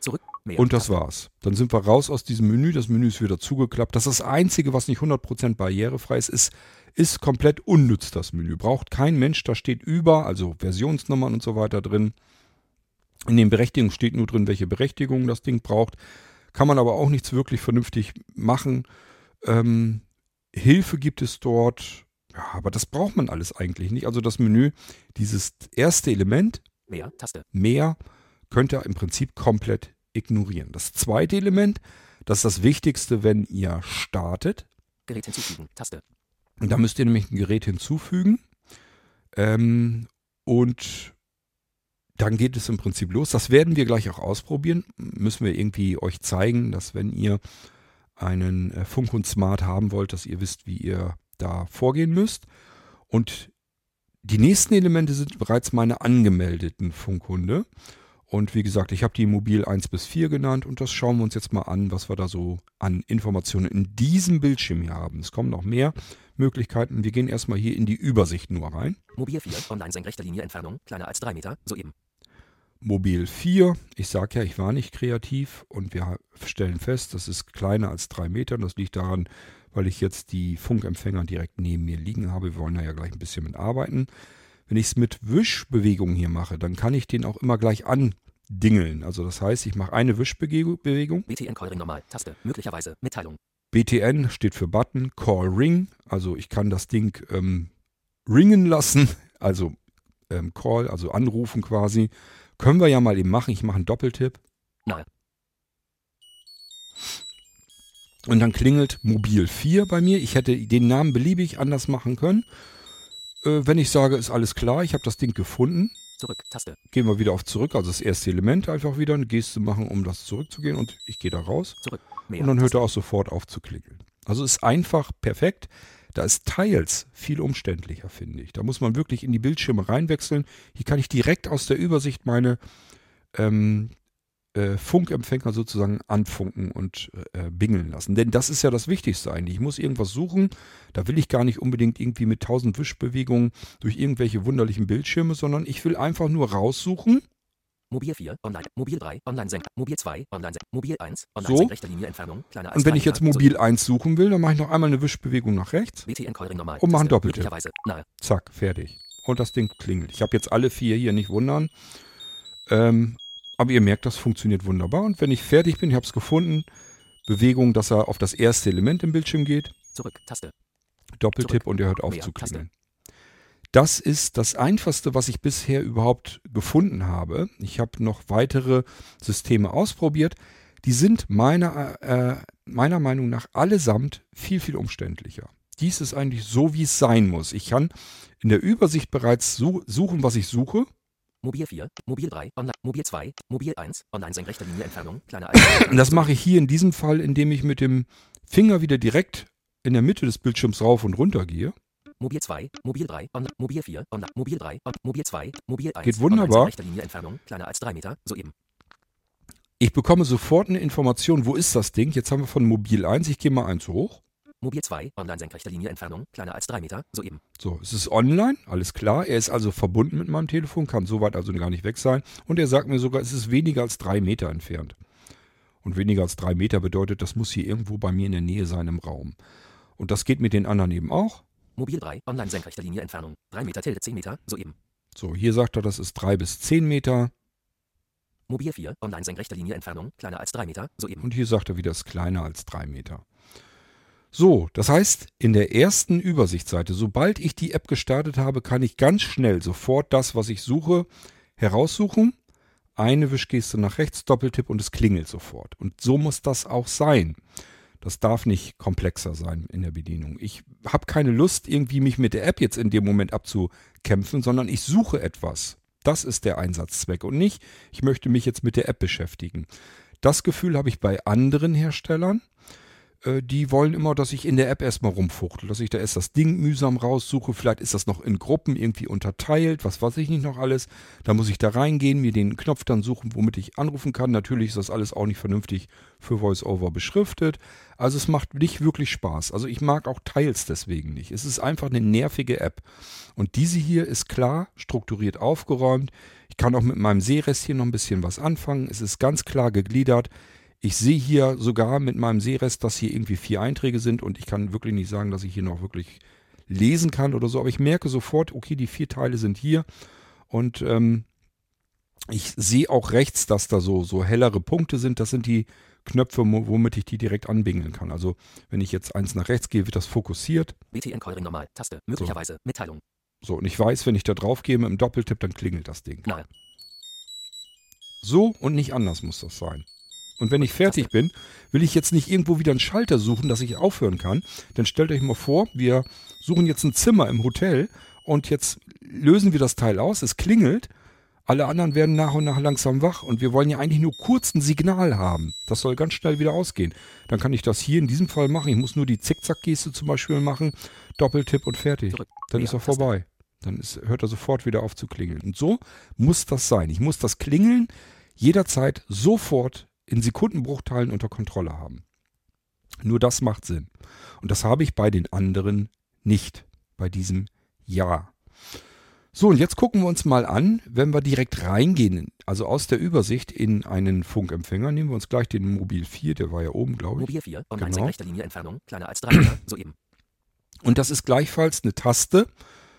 Zurück. Und das war's. Dann sind wir raus aus diesem Menü. Das Menü ist wieder zugeklappt. Das ist das Einzige, was nicht 100% barrierefrei ist, ist, ist komplett unnütz, das Menü. Braucht kein Mensch. Da steht über, also Versionsnummern und so weiter drin. In den Berechtigungen steht nur drin, welche Berechtigungen das Ding braucht kann man aber auch nichts wirklich vernünftig machen. Ähm, Hilfe gibt es dort, ja, aber das braucht man alles eigentlich nicht. Also das Menü, dieses erste Element, mehr, Taste. mehr, könnt ihr im Prinzip komplett ignorieren. Das zweite Element, das ist das Wichtigste, wenn ihr startet. Gerät hinzufügen, Taste. Und da müsst ihr nämlich ein Gerät hinzufügen. Ähm, und dann geht es im Prinzip los. Das werden wir gleich auch ausprobieren. Müssen wir irgendwie euch zeigen, dass wenn ihr einen äh, Funkhund Smart haben wollt, dass ihr wisst, wie ihr da vorgehen müsst. Und die nächsten Elemente sind bereits meine angemeldeten Funkhunde. Und wie gesagt, ich habe die Mobil 1 bis 4 genannt und das schauen wir uns jetzt mal an, was wir da so an Informationen in diesem Bildschirm hier haben. Es kommen noch mehr Möglichkeiten. Wir gehen erstmal hier in die Übersicht nur rein. Mobil 4, online senkrechter Linie Entfernung, kleiner als 3 Meter, soeben. Mobil 4. Ich sage ja, ich war nicht kreativ und wir stellen fest, das ist kleiner als drei Meter. Das liegt daran, weil ich jetzt die Funkempfänger direkt neben mir liegen habe. Wir wollen da ja gleich ein bisschen mit arbeiten. Wenn ich es mit Wischbewegungen hier mache, dann kann ich den auch immer gleich an Dingeln. Also das heißt, ich mache eine Wischbewegung. BTN Callring normal. Taste. Möglicherweise. Mitteilung. BTN steht für Button, Call Ring. Also ich kann das Ding ähm, ringen lassen, also ähm, Call, also anrufen quasi. Können wir ja mal eben machen. Ich mache einen Doppeltipp. Nahe. Und dann klingelt Mobil 4 bei mir. Ich hätte den Namen beliebig anders machen können. Äh, wenn ich sage, ist alles klar, ich habe das Ding gefunden, Zurück. Taste. gehen wir wieder auf zurück, also das erste Element einfach wieder, eine Geste machen, um das zurückzugehen und ich gehe da raus. Zurück. Mehr. Und dann hört er auch sofort auf zu klingeln. Also ist einfach perfekt. Da ist Teils viel umständlicher, finde ich. Da muss man wirklich in die Bildschirme reinwechseln. Hier kann ich direkt aus der Übersicht meine ähm, äh, Funkempfänger sozusagen anfunken und äh, bingeln lassen. Denn das ist ja das Wichtigste eigentlich. Ich muss irgendwas suchen. Da will ich gar nicht unbedingt irgendwie mit tausend Wischbewegungen durch irgendwelche wunderlichen Bildschirme, sondern ich will einfach nur raussuchen. Mobil 4. Online. Mobil 3. Online senk. Mobil 2. Online senk. Mobil 1. Online So. senkrechte Linie Entfernung. Kleiner als Und wenn 3 ich jetzt. Mobil 1 suchen will, dann mache ich noch einmal eine Wischbewegung nach rechts. BTN Callring normal. Und mach einen. Doppeltipp. Zack, fertig. Und das Ding klingelt. Ich habe jetzt alle vier hier, nicht wundern. Ähm, aber ihr merkt, das funktioniert wunderbar. Und wenn ich fertig bin, ich habe es gefunden, Bewegung, dass er auf das erste Element im Bildschirm geht, Zurück. Taste. Doppeltipp und er hört auf Mehr, zu klingeln. Das ist das Einfachste, was ich bisher überhaupt gefunden habe. Ich habe noch weitere Systeme ausprobiert. Die sind meiner, äh, meiner Meinung nach allesamt viel, viel umständlicher. Dies ist eigentlich so, wie es sein muss. Ich kann in der Übersicht bereits su suchen, was ich suche. Mobil 4. Mobil 3. Online. Mobil 2. Mobil 1. Online senkrechte Linie Entfernung. Kleiner als 3 Und das mache ich hier in diesem Fall, indem ich mit dem Finger wieder direkt in der Mitte des Bildschirms rauf und runter gehe. Mobil 2, Mobil 3, Online, Mobil 4, Online, Mobil 3, on, Mobil 2, Mobil 1. Geht wunderbar. Rechte Linie Entfernung, kleiner als 3 Meter, soeben. Ich bekomme sofort eine Information, wo ist das Ding? Jetzt haben wir von Mobil 1, ich gehe mal eins hoch. Mobil 2, Online senkrechte Linie Entfernung, kleiner als 3 Meter, soeben. So, es ist online, alles klar. Er ist also verbunden mit meinem Telefon, kann soweit also gar nicht weg sein. Und er sagt mir sogar, es ist weniger als drei Meter entfernt. Und weniger als drei Meter bedeutet, das muss hier irgendwo bei mir in der Nähe sein im Raum. Und das geht mit den anderen eben auch. Mobil 3, Online senkrechte Linie Entfernung, 3 Meter tilde 10 Meter, soeben. So, hier sagt er, das ist drei bis zehn Meter. Mobil 4, Online senkrechte Linie Entfernung, kleiner als 3 Meter, soeben. Und hier sagt er wieder, es ist kleiner als drei Meter. So, das heißt, in der ersten Übersichtsseite, sobald ich die App gestartet habe, kann ich ganz schnell sofort das, was ich suche, heraussuchen. Eine Wischgeste nach rechts, Doppeltipp und es klingelt sofort. Und so muss das auch sein. Das darf nicht komplexer sein in der Bedienung. Ich habe keine Lust, irgendwie mich mit der App jetzt in dem Moment abzukämpfen, sondern ich suche etwas. Das ist der Einsatzzweck und nicht, ich möchte mich jetzt mit der App beschäftigen. Das Gefühl habe ich bei anderen Herstellern. Äh, Die wollen immer, dass ich in der App erstmal rumfuchtel, dass ich da erst das Ding mühsam raussuche. Vielleicht ist das noch in Gruppen irgendwie unterteilt, was weiß ich nicht noch alles. Da muss ich da reingehen, mir den Knopf dann suchen, womit ich anrufen kann. Natürlich ist das alles auch nicht vernünftig für VoiceOver beschriftet. Also es macht nicht wirklich Spaß. Also ich mag auch Teils deswegen nicht. Es ist einfach eine nervige App. Und diese hier ist klar, strukturiert aufgeräumt. Ich kann auch mit meinem Seerest hier noch ein bisschen was anfangen. Es ist ganz klar gegliedert. Ich sehe hier sogar mit meinem Sehrest, dass hier irgendwie vier Einträge sind und ich kann wirklich nicht sagen, dass ich hier noch wirklich lesen kann oder so, aber ich merke sofort, okay, die vier Teile sind hier und ähm, ich sehe auch rechts, dass da so, so hellere Punkte sind. Das sind die Knöpfe, womit ich die direkt anbingeln kann. Also wenn ich jetzt eins nach rechts gehe, wird das fokussiert. BTN Callring normal, Taste, möglicherweise, Mitteilung, So, und ich weiß, wenn ich da drauf gehe mit dem Doppeltipp, dann klingelt das Ding. nahe. So und nicht anders muss das sein. Und wenn ich fertig bin, will ich jetzt nicht irgendwo wieder einen Schalter suchen, dass ich aufhören kann. Dann stellt euch mal vor, wir suchen jetzt ein Zimmer im Hotel und jetzt lösen wir das Teil aus, es klingelt. Alle anderen werden nach und nach langsam wach und wir wollen ja eigentlich nur kurz ein Signal haben. Das soll ganz schnell wieder ausgehen. Dann kann ich das hier in diesem Fall machen. Ich muss nur die Zickzack-Geste zum Beispiel machen, Doppeltipp und fertig. Dann ist er vorbei. Dann ist, hört er sofort wieder auf zu klingeln. Und so muss das sein. Ich muss das Klingeln jederzeit sofort in Sekundenbruchteilen unter Kontrolle haben. Nur das macht Sinn. Und das habe ich bei den anderen nicht. Bei diesem Ja. So, und jetzt gucken wir uns mal an, wenn wir direkt reingehen, also aus der Übersicht in einen Funkempfänger, nehmen wir uns gleich den Mobil 4, der war ja oben, glaube ich. Mobil 4, Online Genau. senkrechte Linie Entfernung, kleiner als 3 Meter, soeben. Und das ist gleichfalls eine Taste.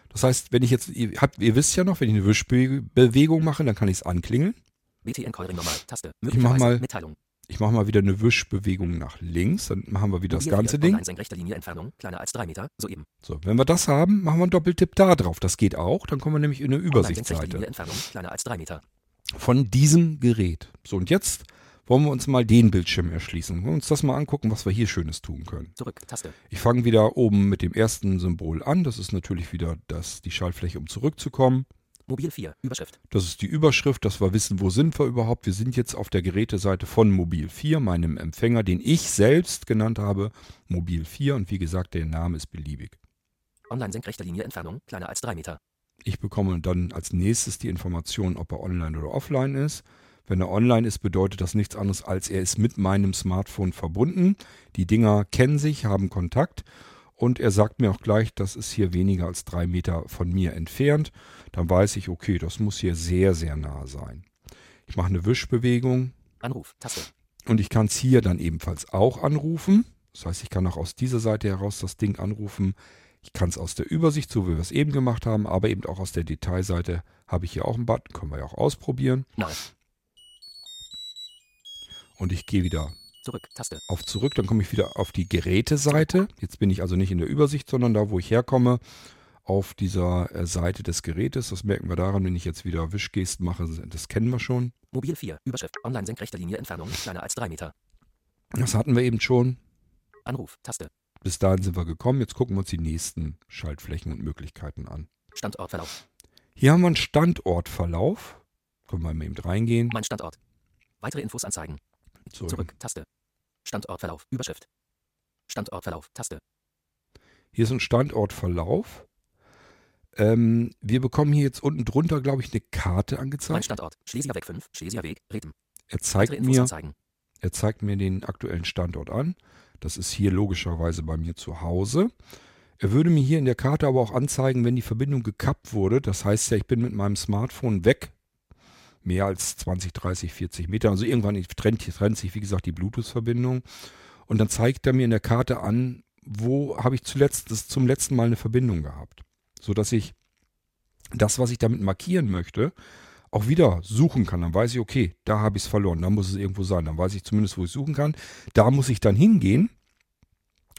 Das heißt, wenn ich jetzt, ihr, habt, ihr wisst ja noch, wenn ich eine Wischbewegung mache, dann kann ich es anklingeln. BTN Callring normal. Taste. mach Möglicherweise mal- Mitteilung. Ich mache mal wieder eine Wischbewegung nach links. Dann machen wir wieder das ganze 4, Ding. Online senkrechter Linie Entfernung. Kleiner als 3 Meter. Soeben. So, wenn wir das haben, machen wir einen Doppeltipp da drauf. Das geht auch. Dann kommen wir nämlich in eine Übersichtsseite Linie Entfernung. Kleiner als 3 Meter. von diesem Gerät. So, und jetzt wollen wir uns mal den Bildschirm erschließen. Wollen wir uns das mal angucken, was wir hier Schönes tun können. Zurück. Taste. Ich fange wieder oben mit dem ersten Symbol an. Das ist natürlich wieder das, die Schaltfläche, um zurückzukommen. Mobil 4. Überschrift. Das ist die Überschrift, dass wir wissen, wo sind wir überhaupt. Wir sind jetzt auf der Geräteseite von Mobil 4, meinem Empfänger, den ich selbst genannt habe, Mobil 4. Und wie gesagt, der Name ist beliebig. Online senkrechter Linie Entfernung. Kleiner als 3 Meter. Ich bekomme dann als nächstes die Information, ob er online oder offline ist. Wenn er online ist, bedeutet das nichts anderes, als er ist mit meinem Smartphone verbunden. Die Dinger kennen sich, haben Kontakt und er sagt mir auch gleich, das ist hier weniger als drei Meter von mir entfernt. Dann weiß ich, okay, das muss hier sehr, sehr nah sein. Ich mache eine Wischbewegung Anruf. Taste. und ich kann es hier dann ebenfalls auch anrufen. Das heißt, ich kann auch aus dieser Seite heraus das Ding anrufen. Ich kann es aus der Übersicht, so wie wir es eben gemacht haben, aber eben auch aus der Detailseite habe ich hier auch einen Button, können wir ja auch ausprobieren. Nahe. Und ich gehe wieder Zurück. Taste. auf zurück, dann komme ich wieder auf die Geräteseite. Jetzt bin ich also nicht in der Übersicht, sondern da, wo ich herkomme, auf dieser äh, Seite des Gerätes. Das merken wir daran, wenn ich jetzt wieder Wischgesten mache, das kennen wir schon. Mobil 4. Überschrift. Online senkrechter Linie Entfernung. Kleiner als 3 Meter. Das hatten wir eben schon. Anruf. Taste. Bis dahin sind wir gekommen. Jetzt gucken wir uns die nächsten Schaltflächen und Möglichkeiten an. Standortverlauf. Hier haben wir einen Standortverlauf. Können wir mal eben reingehen. Mein Standort. Weitere Infos anzeigen. So, Zurück. Taste. Standortverlauf. Überschrift. Standortverlauf. Taste. Hier ist ein Standortverlauf. Ähm, wir bekommen hier jetzt unten drunter, glaube ich, eine Karte Mein angezeigt. Standort. Schlesier Weg 5. Schlesier Weg. Reden. Er zeigt mir, anzeigen. er zeigt mir den aktuellen Standort an. Das ist hier logischerweise bei mir zu Hause. Er würde mir hier in der Karte aber auch anzeigen, wenn die Verbindung gekappt wurde. Das heißt ja, ich bin mit meinem Smartphone weg. Mehr als 20, 30, 40 Meter. Also irgendwann trennt, trennt sich, wie gesagt, die Bluetooth-Verbindung. Und dann zeigt er mir in der Karte an, wo habe ich zuletzt, das zum letzten Mal eine Verbindung gehabt. Sodass ich das, was ich damit markieren möchte, auch wieder suchen kann. Dann weiß ich, okay, da habe ich es verloren, da muss es irgendwo sein. Dann weiß ich zumindest, wo ich suchen kann. Da muss ich dann hingehen,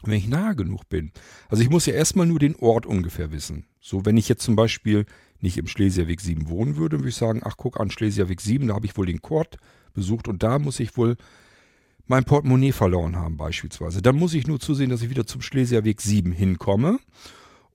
wenn ich nahe genug bin. Also ich muss ja erstmal nur den Ort ungefähr wissen. So, wenn ich jetzt zum Beispiel nicht im Schlesierweg 7 wohnen würde, würde ich sagen, ach guck an, Schlesierweg 7, da habe ich wohl den Kord besucht und da muss ich wohl mein Portemonnaie verloren haben beispielsweise. Dann muss ich nur zusehen, dass ich wieder zum Schlesierweg 7 hinkomme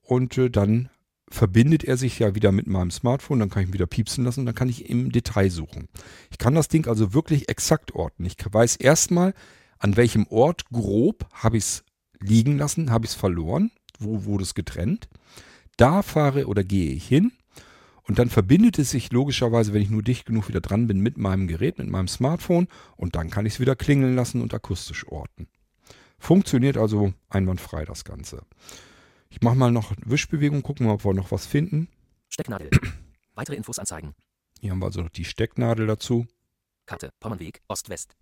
und äh, dann verbindet er sich ja wieder mit meinem Smartphone, dann kann ich ihn wieder piepsen lassen, dann kann ich im Detail suchen. Ich kann das Ding also wirklich exakt orten. Ich weiß erstmal, an welchem Ort grob habe ich es liegen lassen, habe ich es verloren, wo wurde es getrennt. Da fahre oder gehe ich hin und dann verbindet es sich logischerweise, wenn ich nur dicht genug wieder dran bin, mit meinem Gerät, mit meinem Smartphone und dann kann ich es wieder klingeln lassen und akustisch orten. Funktioniert also einwandfrei das Ganze. Ich mache mal noch Wischbewegung, gucken wir, ob wir noch was finden. Stecknadel. Weitere Infos anzeigen. Hier haben wir also noch die Stecknadel dazu. Karte. Pommernweg. Ost-West.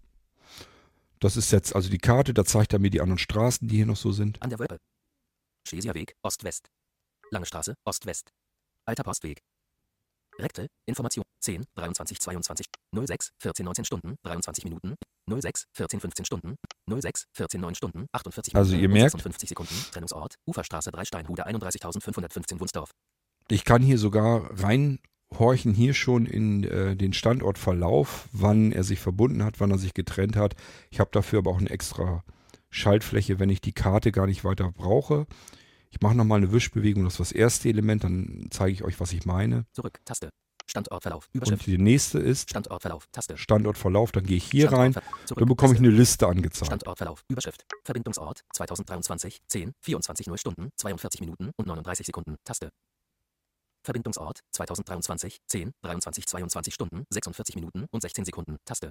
Das ist jetzt also die Karte, da zeigt er mir die anderen Straßen, die hier noch so sind. An der Wölpe. Schlesier Weg. Ost-West. Lange Straße. Ost-West. Alter Postweg. Rekte. Information. 10, 23, 22, 06, 14, 19 Stunden, 23 Minuten, 06, 14, 15 Stunden, 06, 14, 9 Stunden, 48 Also Minuten ihr und merkt- 56 Sekunden. Trennungsort. Uferstraße 3 Steinhude 31.515 Wunsdorf. Ich kann hier sogar reinhorchen, hier schon in äh, den Standortverlauf, wann er sich verbunden hat, wann er sich getrennt hat. Ich habe dafür aber auch eine extra Schaltfläche, wenn ich die Karte gar nicht weiter brauche. Ich mache nochmal eine Wischbewegung, das ist das erste Element, dann zeige ich euch, was ich meine. Zurück. Taste. Standortverlauf. Und Überschrift. die nächste ist Standortverlauf. Taste. Standortverlauf, dann gehe ich hier rein, Zurück. dann bekomme ich Taste. eine Liste angezeigt. Standortverlauf. Überschrift. Verbindungsort 2023 10 24 0 Stunden 42 Minuten und 39 Sekunden. Taste. Verbindungsort 2023 10 23 22 Stunden 46 Minuten und 16 Sekunden. Taste.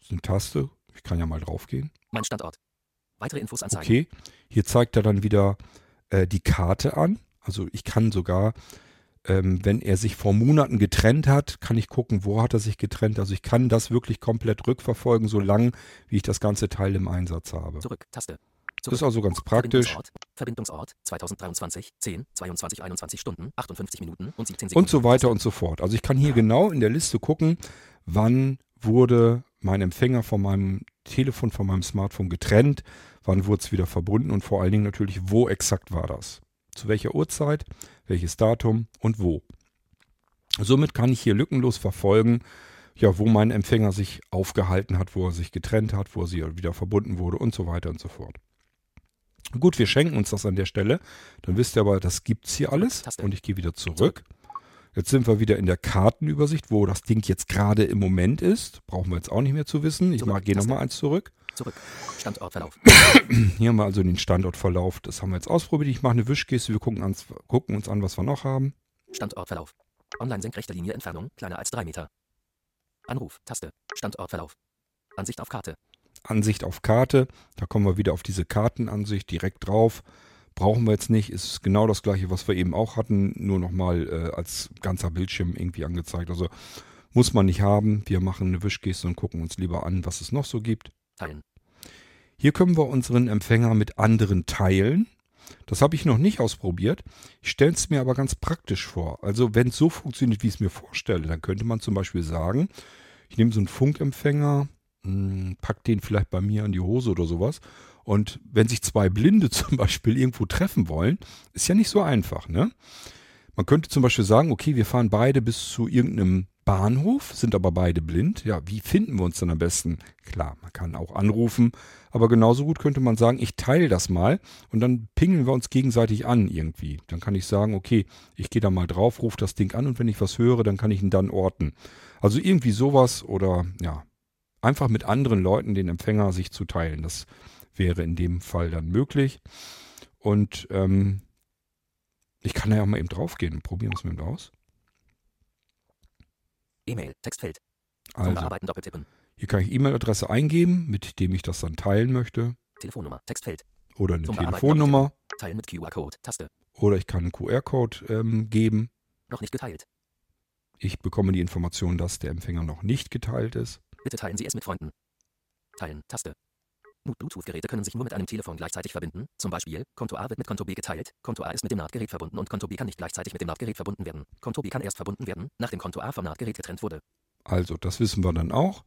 Das ist eine Taste, ich kann ja mal draufgehen. Mein Standort. Weitere Infos anzeigen. Okay, hier zeigt er dann wieder äh, die Karte an. Also ich kann sogar, ähm, wenn er sich vor Monaten getrennt hat, kann ich gucken, wo hat er sich getrennt. Also ich kann das wirklich komplett rückverfolgen, solange wie ich das ganze Teil im Einsatz habe. Zurück. Taste. Das ist also ganz praktisch. Verbindungsort, Verbindungsort 2023 10 22 21 Stunden 58 Minuten und 17 Sekunden. Und so weiter und so fort. Also ich kann hier genau in der Liste gucken, wann wurde mein Empfänger von meinem Telefon, von meinem Smartphone getrennt, wann wurde es wieder verbunden und vor allen Dingen natürlich, wo exakt war das. Zu welcher Uhrzeit, welches Datum und wo. Somit kann ich hier lückenlos verfolgen, ja, wo mein Empfänger sich aufgehalten hat, wo er sich getrennt hat, wo er sie wieder verbunden wurde und so weiter und so fort. Gut, wir schenken uns das an der Stelle. Dann wisst ihr aber, das gibt es hier alles. Und ich gehe wieder zurück. Jetzt sind wir wieder in der Kartenübersicht, wo das Ding jetzt gerade im Moment ist. Brauchen wir jetzt auch nicht mehr zu wissen. Ich gehe nochmal eins zurück. Zurück. Standortverlauf. Hier haben wir also den Standortverlauf. Das haben wir jetzt ausprobiert. Ich mache eine Wischgeste. Wir gucken, ans, gucken uns an, was wir noch haben. Standortverlauf. Online senkrechte Linie Entfernung kleiner als 3 Meter. Anruf, Taste, Standortverlauf. Ansicht auf Karte. Ansicht auf Karte. Da kommen wir wieder auf diese Kartenansicht direkt drauf. Brauchen wir jetzt nicht. Ist genau das gleiche, was wir eben auch hatten, nur nochmal äh, als ganzer Bildschirm irgendwie angezeigt. Also muss man nicht haben. Wir machen eine Wischgeste und gucken uns lieber an, was es noch so gibt. Teilen. Hier können wir unseren Empfänger mit anderen teilen. Das habe ich noch nicht ausprobiert. Ich stelle es mir aber ganz praktisch vor. Also wenn es so funktioniert, wie ich es mir vorstelle, dann könnte man zum Beispiel sagen, ich nehme so einen Funkempfänger, hm, pack den vielleicht bei mir in die Hose oder sowas. Und wenn sich zwei Blinde zum Beispiel irgendwo treffen wollen, ist ja nicht so einfach, ne? Man könnte zum Beispiel sagen, okay, wir fahren beide bis zu irgendeinem Bahnhof, sind aber beide blind. Ja, wie finden wir uns dann am besten? Klar, man kann auch anrufen, aber genauso gut könnte man sagen, ich teile das mal und dann pingeln wir uns gegenseitig an irgendwie. Dann kann ich sagen, okay, ich gehe da mal drauf, rufe das Ding an und wenn ich was höre, dann kann ich ihn dann orten. Also irgendwie sowas oder ja, einfach mit anderen Leuten den Empfänger sich zu teilen. Das wäre in dem Fall dann möglich. Und ähm, ich kann da ja mal eben draufgehen. Probieren wir es mal aus. E-Mail, Textfeld. Also, hier kann ich E-Mail-Adresse eingeben, mit dem ich das dann teilen möchte. Telefonnummer, Textfeld. Oder eine Zum Telefonnummer. Teilen mit QR-Code, Taste. Oder ich kann einen QR-Code ähm, geben. Noch nicht geteilt. Ich bekomme die Information, dass der Empfänger noch nicht geteilt ist. Bitte teilen Sie es mit Freunden. Teilen, Taste. Bluetooth-Geräte können sich nur mit einem Telefon gleichzeitig verbinden. Zum Beispiel, Konto A wird mit Konto B geteilt, Konto A ist mit dem NAT-Gerät verbunden und Konto B kann nicht gleichzeitig mit dem NAT-Gerät verbunden werden. Konto B kann erst verbunden werden, nachdem Konto A vom NAT-Gerät getrennt wurde. Also, das wissen wir dann auch.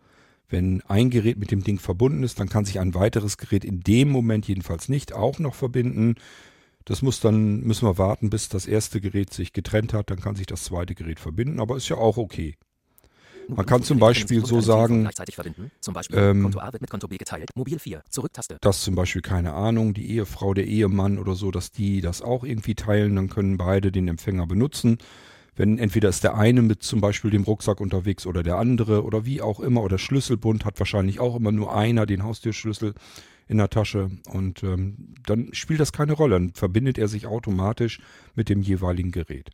Wenn ein Gerät mit dem Ding verbunden ist, dann kann sich ein weiteres Gerät in dem Moment jedenfalls nicht auch noch verbinden. Das muss dann, müssen wir warten, bis das erste Gerät sich getrennt hat, dann kann sich das zweite Gerät verbinden, aber ist ja auch okay. Man kann zum Beispiel so sagen, ähm, Konto A wird mit Konto B geteilt. Mobil 4, Zurücktaste. dass zum Beispiel, keine Ahnung, die Ehefrau, der Ehemann oder so, dass die das auch irgendwie teilen, dann können beide den Empfänger benutzen. Wenn entweder ist der eine mit zum Beispiel dem Rucksack unterwegs oder der andere oder wie auch immer oder Schlüsselbund hat wahrscheinlich auch immer nur einer den Haustürschlüssel in der Tasche und ähm, dann spielt das keine Rolle. Dann verbindet er sich automatisch mit dem jeweiligen Gerät.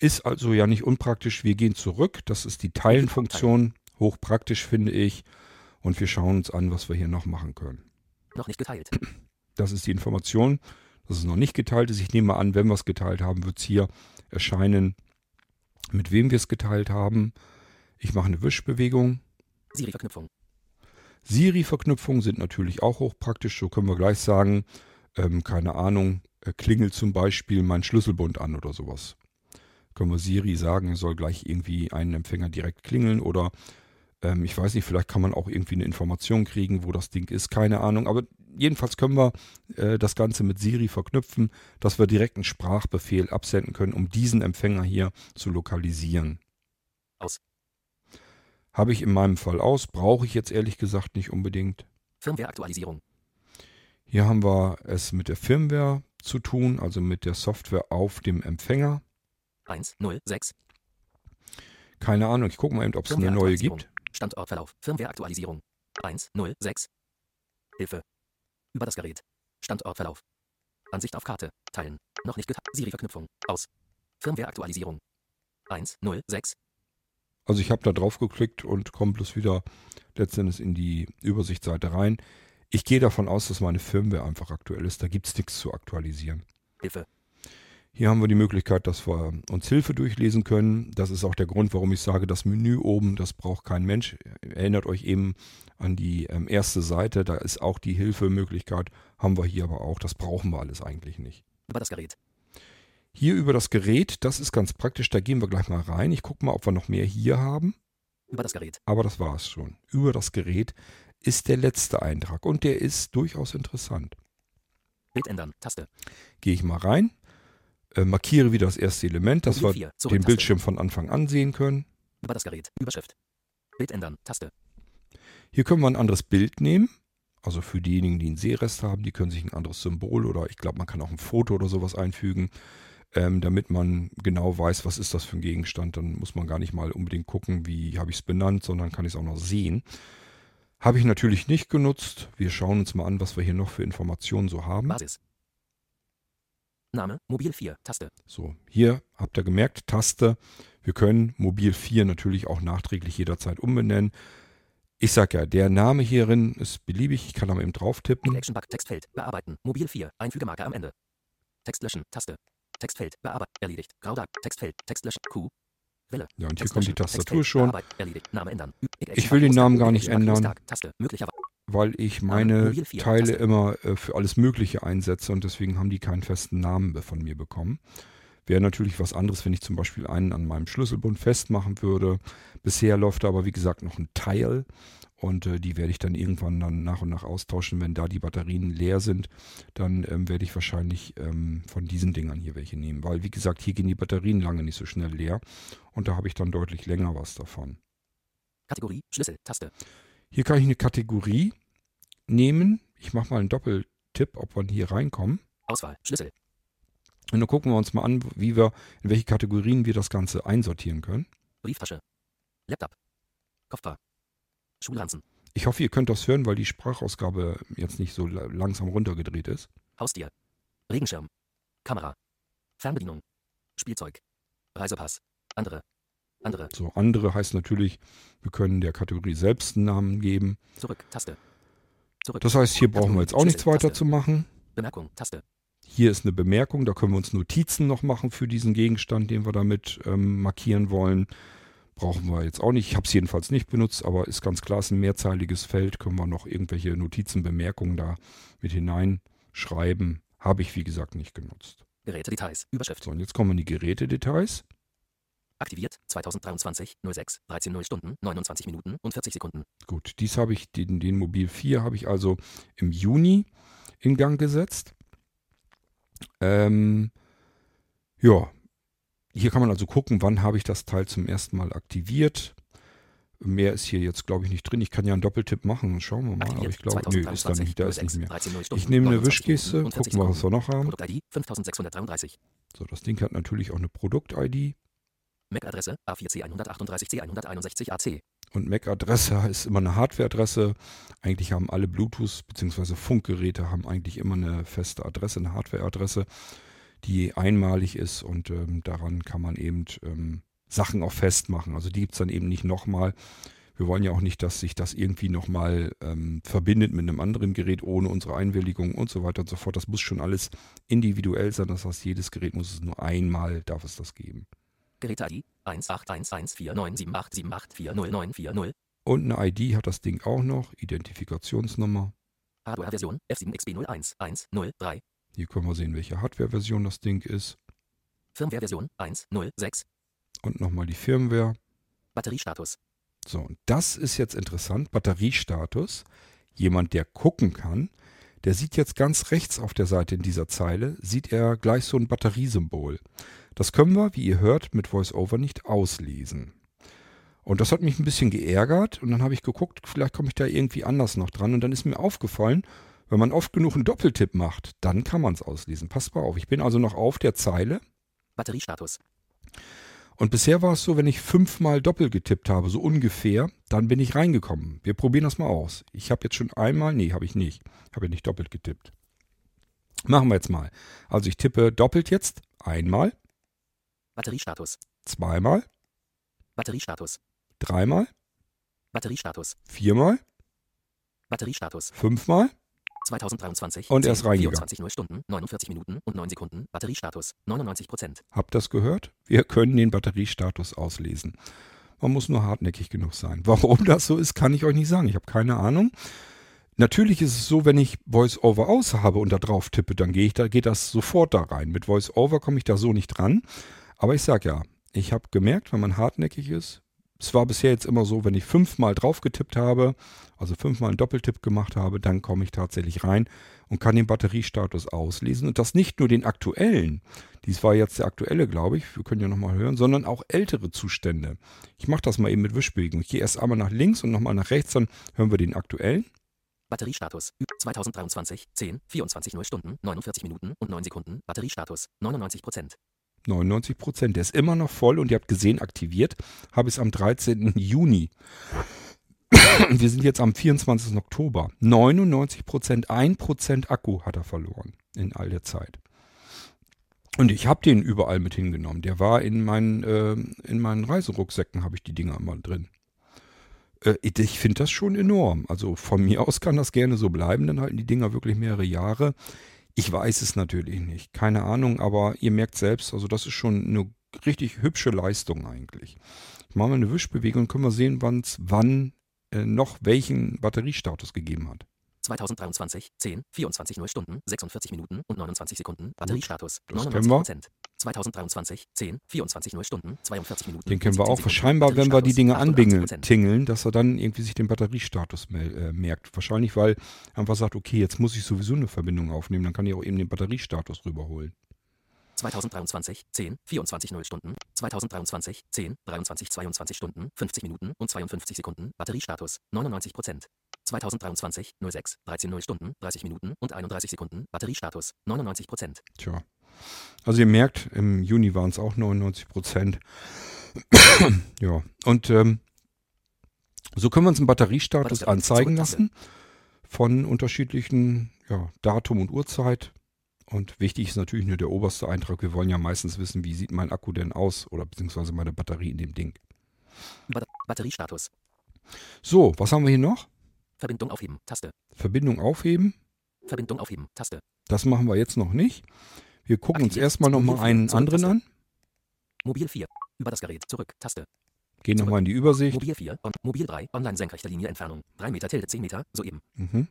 Ist also ja nicht unpraktisch. Wir gehen zurück. Das ist die Teilen-Funktion. Hochpraktisch finde ich. Und wir schauen uns an, was wir hier noch machen können. Noch nicht geteilt. Das ist die Information, dass es noch nicht geteilt ist. Ich nehme mal an, wenn wir es geteilt haben, wird es hier erscheinen, mit wem wir es geteilt haben. Ich mache eine Wischbewegung. Siri-Verknüpfung. Siri-Verknüpfungen sind natürlich auch hochpraktisch. So können wir gleich sagen, ähm, keine Ahnung, äh, klingelt zum Beispiel mein Schlüsselbund an oder sowas. Können wir Siri sagen, er soll gleich irgendwie einen Empfänger direkt klingeln oder ähm, ich weiß nicht, vielleicht kann man auch irgendwie eine Information kriegen, wo das Ding ist, keine Ahnung. Aber jedenfalls können wir äh, das Ganze mit Siri verknüpfen, dass wir direkt einen Sprachbefehl absenden können, um diesen Empfänger hier zu lokalisieren. Aus. Habe ich in meinem Fall aus, brauche ich jetzt ehrlich gesagt nicht unbedingt. Firmware-Aktualisierung. Hier haben wir es mit der Firmware zu tun, also mit der Software auf dem Empfänger. 1, 0, 6. Keine Ahnung, ich gucke mal eben, ob es eine neue gibt. Standortverlauf. Firmware-Aktualisierung. 1, 0, 6. Hilfe. Über das Gerät. Standortverlauf. Ansicht auf Karte. Teilen. Noch nicht geteilt. Siri-Verknüpfung. Aus. Firmware-Aktualisierung. 1, 0, 6. Also ich habe da drauf geklickt und komme bloß wieder letztendlich in die Übersichtsseite rein. Ich gehe davon aus, dass meine Firmware einfach aktuell ist. Da gibt es nichts zu aktualisieren. Hilfe. Hier haben wir die Möglichkeit, dass wir uns Hilfe durchlesen können. Das ist auch der Grund, warum ich sage, das Menü oben, das braucht kein Mensch. Erinnert euch eben an die ähm, erste Seite, da ist auch die Hilfemöglichkeit, haben wir hier aber auch. Das brauchen wir alles eigentlich nicht. Über das Gerät. Hier über das Gerät, das ist ganz praktisch, da gehen wir gleich mal rein. Ich gucke mal, ob wir noch mehr hier haben. Über das Gerät. Aber das war es schon. Über das Gerät ist der letzte Eintrag und der ist durchaus interessant. Bild ändern. Taste. Gehe ich mal rein, äh, markiere wieder das erste Element, dass Mobil wir den. Bildschirm von Anfang an sehen können. Über das Gerät. Überschrift. Bild ändern. Taste. Hier können wir ein anderes Bild nehmen. Also für diejenigen, die einen Sehrest haben, die können sich ein anderes Symbol oder ich glaube, man kann auch ein Foto oder sowas einfügen, ähm, damit man genau weiß, was ist das für ein Gegenstand. Dann muss man gar nicht mal unbedingt gucken, wie habe ich es benannt, sondern kann ich es auch noch sehen. Habe ich natürlich nicht genutzt. Wir schauen uns mal an, was wir hier noch für Informationen so haben. Basis. Name. Mobil 4. Taste. So, hier habt ihr gemerkt, Taste. Wir können Mobil 4 natürlich auch nachträglich jederzeit umbenennen. Ich sag ja, der Name hierin ist beliebig. Ich kann aber eben drauf tippen. Action Bug. Textfeld. Bearbeiten. Mobil 4. Einfügemarke am Ende. Text löschen. Taste. Textfeld. Bearbeiten. Erledigt. Graudag. Textfeld. Text löschen. Q. Welle. Ja, und hier kommt die. Tastatur schon, Ich will den. Namen gar nicht ändern. Taste. Möglicherweise. Weil ich meine Mobil 4, Teile immer äh, für alles Mögliche einsetze und deswegen haben die keinen festen Namen von mir bekommen. Wäre natürlich was anderes, wenn ich zum Beispiel einen an meinem Schlüsselbund festmachen würde. Bisher läuft da aber wie gesagt noch ein Teil und äh, die werde ich dann irgendwann dann nach und nach austauschen. Wenn da die Batterien leer sind, dann ähm, werde ich wahrscheinlich ähm, von diesen Dingern hier welche nehmen, weil wie gesagt, hier gehen die Batterien lange nicht so schnell leer und da habe ich dann deutlich länger was davon. Kategorie. Schlüssel. Taste. Hier kann ich eine Kategorie nehmen. Ich mache mal einen Doppeltipp, ob wir hier reinkommen. Auswahl. Schlüssel. Und dann gucken wir uns mal an, wie wir, in welche Kategorien wir das Ganze einsortieren können. Brieftasche. Laptop. Koffer. Schulranzen. Ich hoffe, ihr könnt das hören, weil die Sprachausgabe jetzt nicht so la- langsam runtergedreht ist. Haustier. Regenschirm. Kamera. Fernbedienung. Spielzeug. Reisepass. Andere. Andere. So, andere heißt natürlich, wir können der Kategorie selbst einen Namen geben. Zurück. Taste. Zurück. Das heißt, hier brauchen wir jetzt auch nichts weiter Taste. zu machen. Bemerkung. Taste. Hier ist eine Bemerkung, da können wir uns Notizen noch machen für diesen Gegenstand, den wir damit ähm, markieren wollen. Brauchen wir jetzt auch nicht. Ich habe es jedenfalls nicht benutzt, aber ist ganz klar, es ist ein mehrzeiliges Feld. Können wir noch irgendwelche Notizen, Bemerkungen da mit hineinschreiben. Habe ich, wie gesagt, nicht genutzt. Gerätedetails. Überschrift. So, und jetzt kommen die Gerätedetails. Aktiviert. 2023. 06. 13 0 Stunden. 29 Minuten und 40 Sekunden. Gut, dies habe ich, den, den Mobil 4 habe ich also im Juni in Gang gesetzt. Ähm, ja, hier kann man also gucken, wann habe ich das Teil zum ersten Mal aktiviert. Mehr ist hier jetzt, glaube ich, nicht drin. Ich kann ja einen Doppeltipp machen. Schauen wir mal. Aber ich glaube, nö, ist da 2023. nicht, da ist 06. nicht mehr. 13 0 Stunden. Ich nehme eine 29 Wischgeste, Minuten und 40 gucken wir, was wir noch haben. Produkt-ID 5633. So, das Ding hat natürlich auch eine Produkt-ID. MAC-Adresse A4C138-C161AC. Und MAC-Adresse ist immer eine Hardware-Adresse. Eigentlich haben alle Bluetooth- bzw. Funkgeräte haben eigentlich immer eine feste Adresse, eine Hardware-Adresse, die einmalig ist und ähm, daran kann man eben ähm, Sachen auch festmachen. Also die gibt es dann eben nicht nochmal. Wir wollen ja auch nicht, dass sich das irgendwie nochmal ähm, verbindet mit einem anderen Gerät ohne unsere Einwilligung und so weiter und so fort. Das muss schon alles individuell sein. Das heißt, jedes Gerät muss es nur einmal, darf es das geben. Geräte-ID 181149787840940. Und eine ID hat das Ding auch noch, Identifikationsnummer. Hardware-Version F7XB01103. Hier können wir sehen, welche Hardware-Version das Ding ist. Firmware-Version 106. Und nochmal die Firmware. Batteriestatus. So, und das ist jetzt interessant. Batteriestatus. Jemand, der gucken kann, der sieht jetzt ganz rechts auf der Seite in dieser Zeile, sieht er gleich so ein Batteriesymbol. Das können wir, wie ihr hört, mit VoiceOver nicht auslesen. Und das hat mich ein bisschen geärgert und dann habe ich geguckt, vielleicht komme ich da irgendwie anders noch dran und dann ist mir aufgefallen, wenn man oft genug einen Doppeltipp macht, dann kann man es auslesen. Passt mal auf, ich bin also noch auf der Zeile Batteriestatus. und bisher war es so, wenn ich fünfmal doppelt getippt habe, so ungefähr, dann bin ich reingekommen. Wir probieren das mal aus. Ich habe jetzt schon einmal, nee, habe ich nicht. Habe ja nicht doppelt getippt. Machen wir jetzt mal. Also ich tippe doppelt jetzt einmal, Batteriestatus. zweimal, Batteriestatus. dreimal, Batteriestatus. viermal, Batteriestatus. fünfmal 2023. Und er ist 10, reingegangen. 24 0 Stunden, 49 Minuten und 9 Sekunden. Batteriestatus 99 Prozent. Habt das gehört? Wir können den Batteriestatus auslesen. Man muss nur hartnäckig genug sein. Warum das so ist, kann ich euch nicht sagen. Ich habe keine Ahnung. Natürlich ist es so, wenn ich VoiceOver aus habe und da drauf tippe, dann gehe ich da, geht das sofort da rein. Mit VoiceOver komme ich da so nicht dran. Aber ich sage ja, ich habe gemerkt, wenn man hartnäckig ist, Es war bisher jetzt immer so, wenn ich fünfmal drauf getippt habe, also fünfmal einen Doppeltipp gemacht habe, dann komme ich tatsächlich rein und kann den Batteriestatus auslesen. Und das nicht nur den aktuellen, dies war jetzt der aktuelle, glaube ich, wir können ja nochmal hören, sondern auch ältere Zustände. Ich mache das mal eben mit Wischbewegung. Ich gehe erst einmal nach links und nochmal nach rechts, dann hören wir den aktuellen. Batteriestatus 2023 10 24 0 Stunden 49 Minuten und 9 Sekunden. Batteriestatus 99 Prozent. 99 Prozent. Der ist immer noch voll und ihr habt gesehen, aktiviert habe ich es am 13. Juni. Wir sind jetzt am 24. Oktober. 99 Prozent, 1 Prozent Akku hat er verloren in all der Zeit. Und ich habe den überall mit hingenommen. Der war in meinen, äh, in meinen Reiserucksäcken, habe ich die Dinger immer drin. Äh, ich finde das schon enorm. Also von mir aus kann das gerne so bleiben, dann halten die Dinger wirklich mehrere Jahre. Ich weiß es natürlich nicht. Keine Ahnung, aber ihr merkt selbst, also das ist schon eine richtig hübsche Leistung eigentlich. Ich mache mal eine Wischbewegung und können wir sehen, wann es wann äh, noch welchen Batteriestatus gegeben hat. 2023 10 24 0 Stunden 46 Minuten und 29 Sekunden. Batteriestatus das 99 Prozent. 2023 10 24 0 Stunden 42 Minuten. Den kennen wir 17 auch. Scheinbar, wenn wir die Dinge 88 anbingeln, tingeln, dass er dann irgendwie sich den Batteriestatus äh, merkt. Wahrscheinlich, weil er einfach sagt, okay, jetzt muss ich sowieso eine Verbindung aufnehmen, dann kann ich auch eben den Batteriestatus rüberholen. 2023 10 24 0 Stunden 2023 10 23 22 Stunden 50 Minuten und 52 Sekunden. Batteriestatus 99 Prozent. 2023 06 13 0 Stunden 30 Minuten und 31 Sekunden. Batteriestatus 99 Prozent. Tja. Also ihr merkt, im Juni waren es auch 99 Prozent. ja, und ähm, so können wir uns einen Batteriestatus Batterie- anzeigen lassen von unterschiedlichen ja, Datum und Uhrzeit. Und wichtig ist natürlich nur der oberste Eintrag. Wir wollen ja meistens wissen, wie sieht mein Akku denn aus oder beziehungsweise meine Batterie in dem Ding. Bat Batteriestatus. So, was haben wir hier noch? Verbindung aufheben. Taste. Verbindung aufheben. Verbindung aufheben. Taste. Das machen wir jetzt noch nicht. Wir gucken uns Aktiviert. erstmal nochmal einen zurück, anderen Taste. an. Mobil 4. Über das Gerät. Zurück. Taste. Gehen nochmal in die Übersicht. Mobil 4. On Mobil 3. Online senkrechte Linie Entfernung. 3 Meter tilde 10 Meter. Soeben. Mhm.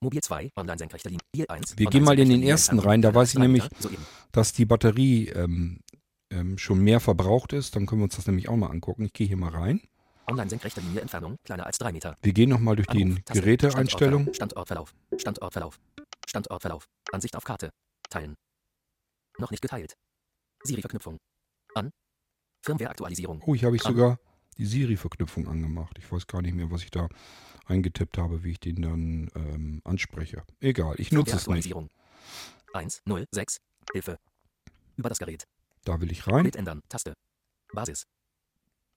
Mobil 2. Online senkrechte Linie. Mobil 1. Wir gehen mal in den ersten rein, da weiß ich 3 nämlich-. Soeben. dass die Batterie ähm, ähm, schon mehr verbraucht ist. Dann können wir uns das nämlich auch mal angucken. Ich gehe hier mal rein. Online senkrechte Linie Entfernung. Kleiner als 3 Meter. Wir gehen nochmal durch die Geräteeinstellungen. Standortverlauf. Standortverlauf. Standortverlauf. Ansicht auf Karte. Teilen. Noch nicht geteilt. Siri-Verknüpfung. An. Firmware-Aktualisierung. Oh, hier habe ich An. sogar die Siri-Verknüpfung angemacht. Ich weiß gar nicht mehr, was ich da eingetippt habe, wie ich den dann ähm, anspreche. Egal, ich nutze es nicht. Firmware-Aktualisierung. 1, 0, 6. Hilfe. Über das Gerät. Da will ich rein. Bild ändern. Taste. Basis.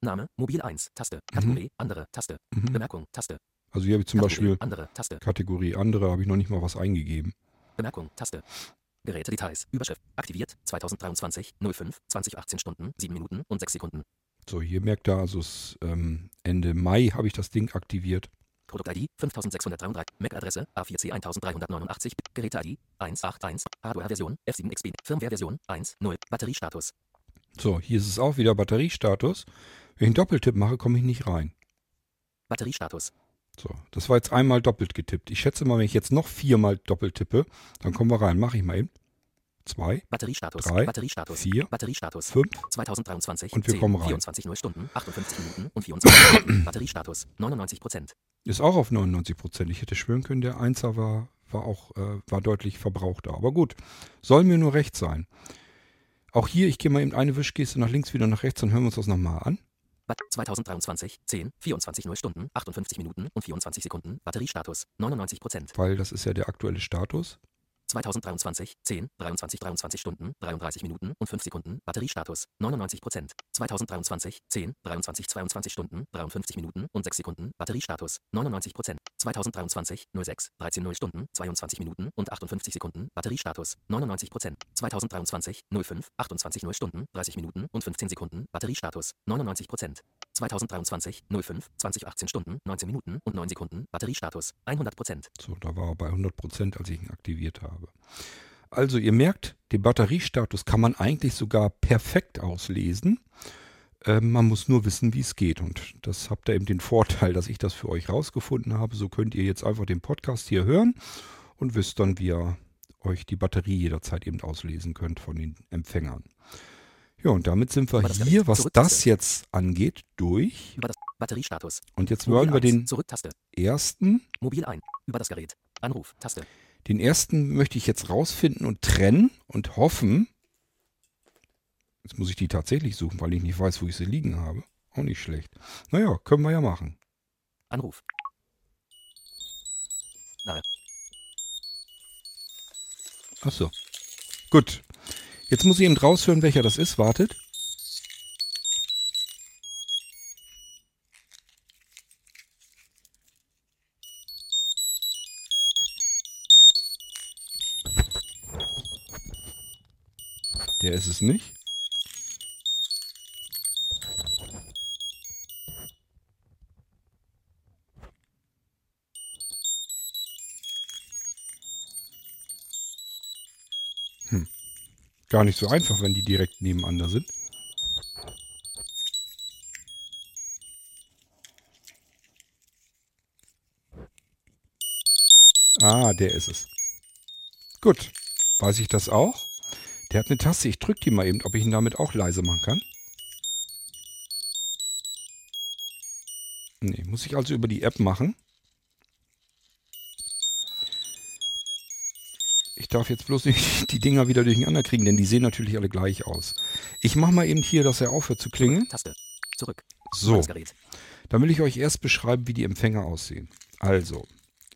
Name. Mobil 1. Taste. Kategorie. Andere. Taste. Mhm. Bemerkung. Taste. Also hier habe ich zum Kategorie, Beispiel Andere. Taste. Kategorie andere, habe ich noch nicht mal was eingegeben. Bemerkung. Taste. Gerätedetails. Überschrift. Aktiviert. 2023. 05. 2018 Stunden. 7 Minuten und 6 Sekunden. So, hier merkt ihr, also es, ähm, Ende Mai habe ich das Ding aktiviert. Produkt-ID 5633, MAC-Adresse A4C 1389, Geräte-ID 181, Hardware-Version F7XB, Firmware-Version 1.0, Batteriestatus. So, hier ist es auch wieder Batteriestatus. Wenn ich einen Doppeltipp mache, komme ich nicht rein. Batteriestatus. So, das war jetzt einmal doppelt getippt. Ich schätze mal, wenn ich jetzt noch viermal doppelt tippe, dann kommen wir rein. Mache ich mal eben. Zwei, Batteriestatus. Drei, Batteriestatus. vier, Batteriestatus. fünf. 2023. Und wir 10, kommen rein. 24 0 Stunden, 58 Minuten und 24 Sekunden. Batteriestatus. 99 Prozent. Ist auch auf 99 Prozent. Ich hätte schwören können, der Einser war, war auch äh, war deutlich verbrauchter. Aber gut, soll mir nur recht sein. Auch hier, ich gehe mal eben eine Wischgeste nach links, wieder nach rechts, dann hören wir uns das nochmal an. Bat 2023. 10, 24 0 Stunden, 58 Minuten und 24 Sekunden. Batteriestatus. 99 Prozent. Weil das ist ja der aktuelle Status. 2023, 10, 23, 23 Stunden, 33 Minuten und 5 Sekunden. Batteriestatus 99 Prozent. 2023, 10, 23, 22 Stunden, 53 Minuten und 6 Sekunden. Batteriestatus 99 Prozent. 2023, 06, 13 0 Stunden, 22 Minuten und 58 Sekunden. Batteriestatus 99 Prozent. 2023, 05, 28 0 Stunden, 30 Minuten und 15 Sekunden. Batteriestatus 99 Prozent. 2023, 05, 2018 Stunden, 19 Minuten und 9 Sekunden. Batteriestatus 100 Prozent. So, da war er bei 100 Prozent, als ich ihn aktiviert habe. Also ihr merkt, den Batteriestatus kann man eigentlich sogar perfekt auslesen. Ähm, man muss nur wissen, wie es geht. Und das habt ihr eben den Vorteil, dass ich das für euch rausgefunden habe. So könnt ihr jetzt einfach den Podcast hier hören und wisst dann, wie ihr euch die Batterie jederzeit eben auslesen könnt von den Empfängern. Ja, und damit sind wir hier, was das jetzt angeht, durch. Über das Batteriestatus. Und jetzt wollen wir 1. den ersten, Mobil ein. Über das Gerät. Anruf. Taste. Den ersten möchte ich jetzt rausfinden und trennen und hoffen. Jetzt muss ich die tatsächlich suchen, weil ich nicht weiß, wo ich sie liegen habe. Auch nicht schlecht. Naja, können wir ja machen. Anruf. Nahe. Ach so. Gut. Jetzt muss ich eben raushören, welcher das ist. Wartet. Es nicht. Gar nicht so einfach, wenn die direkt nebeneinander sind. Ah, der ist es. Gut. Weiß ich das auch? Der hat eine Taste. Ich drücke die mal eben, ob ich ihn damit auch leise machen kann. Nee, muss ich also über die App machen. Ich darf jetzt bloß nicht die Dinger wieder durcheinander kriegen, denn die sehen natürlich alle gleich aus. Ich mache mal eben hier, dass er aufhört zu klingeln. Taste. Zurück. So, dann will ich euch erst beschreiben, wie die Empfänger aussehen. Also,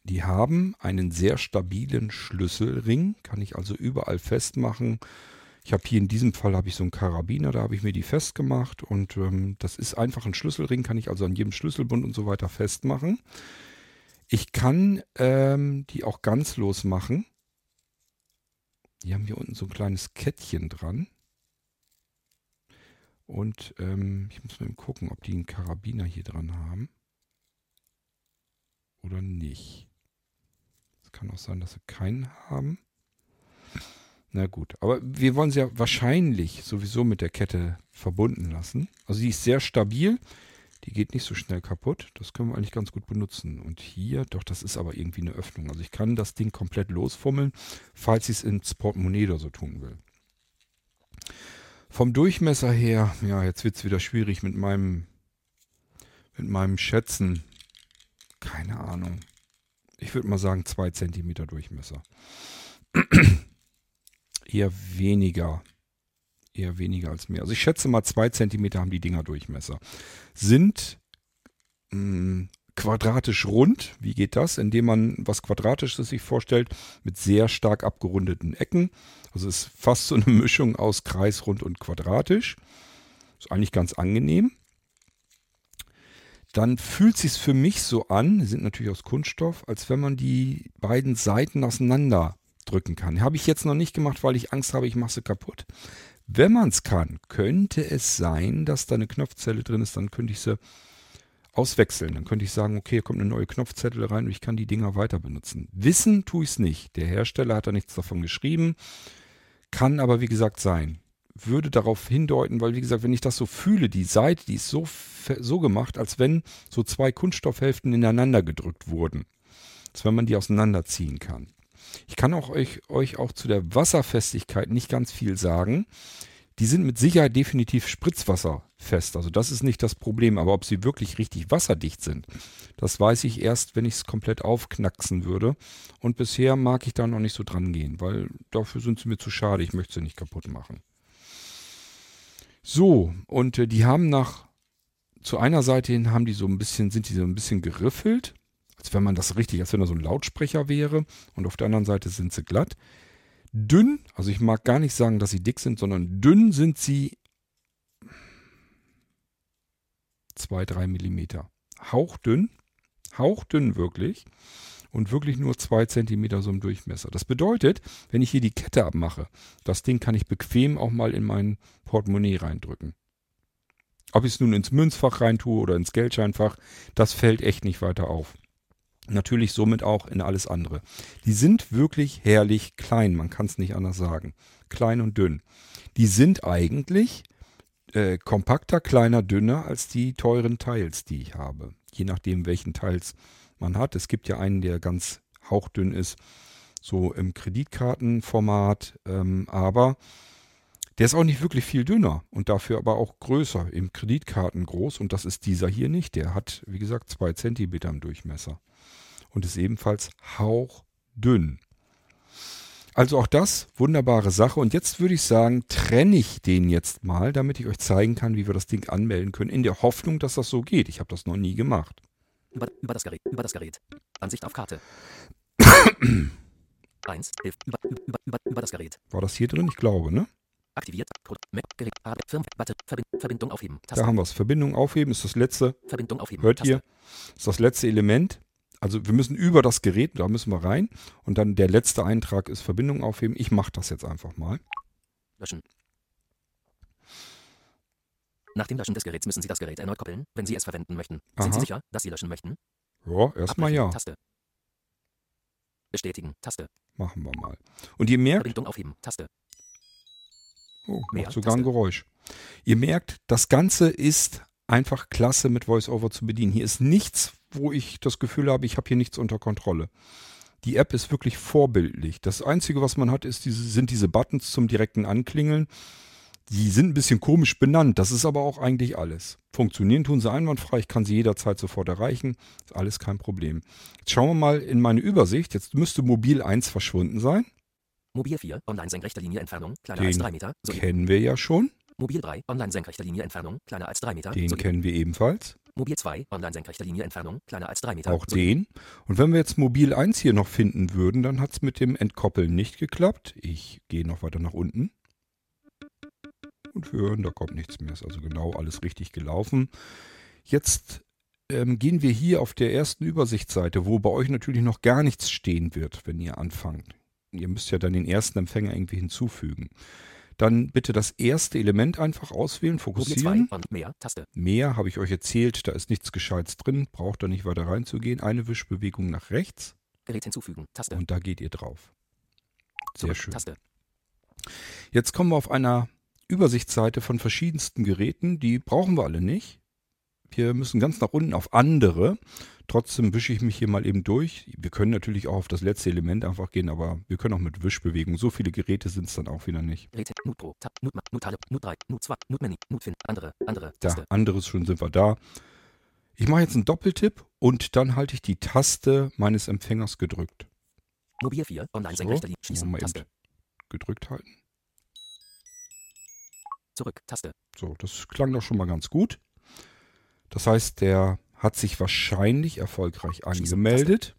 die haben einen sehr stabilen Schlüsselring, kann ich also überall festmachen. Ich habe hier in diesem Fall habe ich so einen Karabiner, da habe ich mir die festgemacht und ähm, das ist einfach ein Schlüsselring, kann ich also an jedem Schlüsselbund und so weiter festmachen. Ich kann ähm, die auch ganz losmachen. Die haben hier unten so ein kleines Kettchen dran. Und ähm, ich muss mal gucken, ob die einen Karabiner hier dran haben. Oder nicht. Kann auch sein, dass sie keinen haben. Na gut, aber wir wollen sie ja wahrscheinlich sowieso mit der Kette verbunden lassen. Also die ist sehr stabil. Die geht nicht so schnell kaputt. Das können wir eigentlich ganz gut benutzen. Und hier, doch, das ist aber irgendwie eine Öffnung. Also ich kann das Ding komplett losfummeln, falls ich es ins Portemonnaie oder so tun will. Vom Durchmesser her, ja, jetzt wird es wieder schwierig mit meinem, mit meinem Schätzen. Keine Ahnung. Ich würde mal sagen, zwei Zentimeter Durchmesser. Eher weniger. Eher weniger als mehr. Also ich schätze mal, zwei Zentimeter haben die Dinger Durchmesser. Sind mh, quadratisch rund. Wie geht das? Indem man was Quadratisches sich vorstellt mit sehr stark abgerundeten Ecken. Also es ist fast so eine Mischung aus kreisrund und quadratisch. Ist eigentlich ganz angenehm. Dann fühlt sich für mich so an, die sind natürlich aus Kunststoff, als wenn man die beiden Seiten auseinander drücken kann. Habe ich jetzt noch nicht gemacht, weil ich Angst habe, ich mache sie kaputt. Wenn man es kann, könnte es sein, dass da eine Knopfzelle drin ist, dann könnte ich sie auswechseln. Dann könnte ich sagen, okay, hier kommt eine neue Knopfzettel rein und ich kann die Dinger weiter benutzen. Wissen tue ich es nicht. Der Hersteller hat da nichts davon geschrieben. Kann aber, wie gesagt, sein. Würde darauf hindeuten, weil, wie gesagt, wenn ich das so fühle, die Seite, die ist so, so gemacht, als wenn so zwei Kunststoffhälften ineinander gedrückt wurden. Als wenn man die auseinanderziehen kann. Ich kann auch euch, euch auch zu der Wasserfestigkeit nicht ganz viel sagen. Die sind mit Sicherheit definitiv spritzwasserfest. Also das ist nicht das Problem. Aber ob sie wirklich richtig wasserdicht sind, das weiß ich erst, wenn ich es komplett aufknacksen würde. Und bisher mag ich da noch nicht so dran gehen, weil dafür sind sie mir zu schade. Ich möchte sie nicht kaputt machen. So, und äh, die haben nach, zu einer Seite hin haben die so ein bisschen, sind die so ein bisschen geriffelt. Als wenn man das richtig, als wenn da so ein Lautsprecher wäre. Und auf der anderen Seite sind sie glatt. Dünn, also ich mag gar nicht sagen, dass sie dick sind, sondern dünn sind sie 2, 3 Millimeter. Hauchdünn, hauchdünn wirklich. Und wirklich nur 2 Zentimeter so im Durchmesser. Das bedeutet, wenn ich hier die Kette abmache, das Ding kann ich bequem auch mal in mein Portemonnaie reindrücken. Ob ich es nun ins Münzfach reintue oder ins Geldscheinfach, das fällt echt nicht weiter auf. Natürlich somit auch in alles andere. Die sind wirklich herrlich klein, man kann es nicht anders sagen. Klein und dünn. Die sind eigentlich äh, kompakter, kleiner, dünner als die teuren Teils, die ich habe. Je nachdem, welchen Teils man hat. Es gibt ja einen, der ganz hauchdünn ist, so im Kreditkartenformat. Ähm, aber Der ist auch nicht wirklich viel dünner und dafür aber auch größer, im Kreditkarten groß. Und das ist dieser hier nicht. Der hat, wie gesagt, zwei Zentimeter im Durchmesser. Und ist ebenfalls hauchdünn. Also auch das, wunderbare Sache. Und jetzt würde ich sagen, trenne ich den jetzt mal, damit ich euch zeigen kann, wie wir das Ding anmelden können, in der Hoffnung, dass das so geht. Ich habe das noch nie gemacht. Über, über das Gerät. Über das Gerät. Ansicht auf Karte. 1. Hilf. Über, über, über, über das Gerät. War das hier drin? Ich glaube, ne? Aktiviert. Code. Mac. Gerät. Firm. Warte. Verbind, Verbindung aufheben. Da haben wir es. Verbindung aufheben ist das letzte. Verbindung aufheben. Hört Taste. ihr? Ist das letzte Element. Also wir müssen über das Gerät, da müssen wir rein. Und dann der letzte Eintrag ist Verbindung aufheben. Ich mache das jetzt einfach mal. Löschen. Nach dem Löschen des Geräts müssen Sie das Gerät erneut koppeln, wenn Sie es verwenden möchten. Sind Aha. Sie sicher, dass Sie löschen möchten? Ja, erstmal ja. Taste. Bestätigen. Taste. Machen wir mal. Und ihr merkt, Verbindung aufheben. Taste. Oh, macht sogar ein. Geräusch. Ihr merkt, das Ganze ist einfach klasse mit VoiceOver zu bedienen. Hier ist nichts, wo ich das Gefühl habe, ich habe hier nichts unter Kontrolle. Die App ist wirklich vorbildlich. Das Einzige, was man hat, ist diese, sind diese Buttons zum direkten Anklingeln. Die sind ein bisschen komisch benannt. Das ist aber auch eigentlich alles. Funktionieren tun sie einwandfrei. Ich kann sie jederzeit sofort erreichen. Ist alles kein Problem. Jetzt schauen wir mal in meine Übersicht. Jetzt müsste Mobil 1 verschwunden sein. Mobil 4. Online senkrechte Linie Entfernung. Kleiner als Den 3 Meter. Sowie kennen wir ja schon. Mobil 3. Online senkrechte Linie Entfernung. Kleiner als 3 Meter. Den Sowie kennen wir ebenfalls. Mobil 2. Online senkrechte Linie Entfernung. Kleiner als 3 Meter. Auch Sowie den. Und wenn wir jetzt Mobil 1 hier noch finden würden, dann hat es mit dem Entkoppeln nicht geklappt. Ich gehe noch weiter nach unten. Und wir hören, da kommt nichts mehr. Ist also genau alles richtig gelaufen. Jetzt ähm, gehen wir hier auf der ersten Übersichtsseite, wo bei euch natürlich noch gar nichts stehen wird, wenn ihr anfangt. Ihr müsst ja dann den ersten Empfänger irgendwie hinzufügen. Dann bitte das erste Element einfach auswählen, Mobil 2. fokussieren. Und mehr. Taste. Mehr habe ich euch erzählt, da ist nichts Gescheites drin, braucht da nicht weiter reinzugehen. Eine Wischbewegung nach rechts Gerät hinzufügen. Taste. und da geht ihr drauf. Sehr schön. Taste. Jetzt kommen wir auf einer Übersichtsseite von verschiedensten Geräten, die brauchen wir alle nicht. Wir müssen ganz nach unten auf andere. Trotzdem wische ich mich hier mal eben durch. Wir können natürlich auch auf das letzte Element einfach gehen, aber wir können auch mit Wischbewegung. So viele Geräte sind es dann auch wieder nicht. Gerät. Nut Pro. Tab. Nut, Ma- Nut Tale. Nut 3. Nut 2. Nut Mini. Nut Fin. Andere. Andere. Da, anderes schon sind wir da. Ich mache jetzt einen Doppeltipp und dann halte ich die Taste meines Empfängers gedrückt. Mobil 4. Online So, senkrechte Linie. Schließen. Taste. gedrückt halten. Zurück. Taste. So, das klang doch schon mal ganz gut. Das heißt, der hat sich wahrscheinlich erfolgreich angemeldet.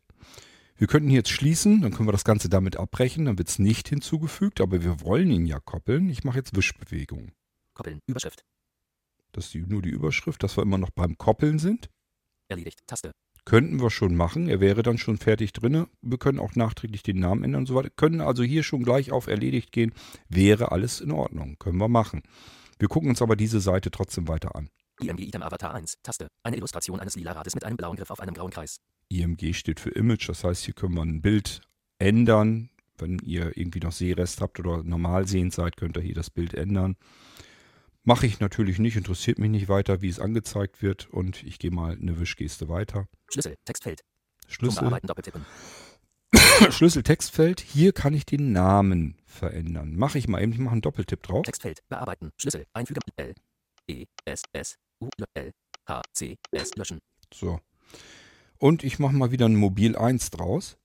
Wir könnten hier jetzt schließen, dann können wir das Ganze damit abbrechen, dann wird es nicht hinzugefügt, aber wir wollen ihn ja koppeln. Ich mache jetzt Wischbewegung. Koppeln. Überschrift. Das ist die, nur die Überschrift, dass wir immer noch beim Koppeln sind. Erledigt. Taste. Könnten wir schon machen. Er wäre dann schon fertig drinne. Wir können auch nachträglich den Namen ändern und so weiter. Können also hier schon gleich auf erledigt gehen. Wäre alles in Ordnung. Können wir machen. Wir gucken uns aber diese Seite trotzdem weiter an. IMG Item Avatar 1. Taste. Eine Illustration eines lila Rades mit einem blauen Griff auf einem grauen Kreis. IMG steht für Image, das heißt, hier können wir ein Bild ändern. Wenn ihr irgendwie noch Sehrest habt oder normal sehend seid, könnt ihr hier das Bild ändern. Mache ich natürlich nicht, interessiert mich nicht weiter, wie es angezeigt wird. Und ich gehe mal eine Wischgeste weiter. Schlüssel. Textfeld. Schlüssel Textfeld. Hier kann ich den Namen verändern. Mache ich mal eben, ich mache einen Doppeltipp drauf. Textfeld. Bearbeiten. Schlüssel. Einfügen. L. E. S. S. U. L. H. C. S. Löschen. So. Und ich mache mal wieder ein Mobil 1 draus.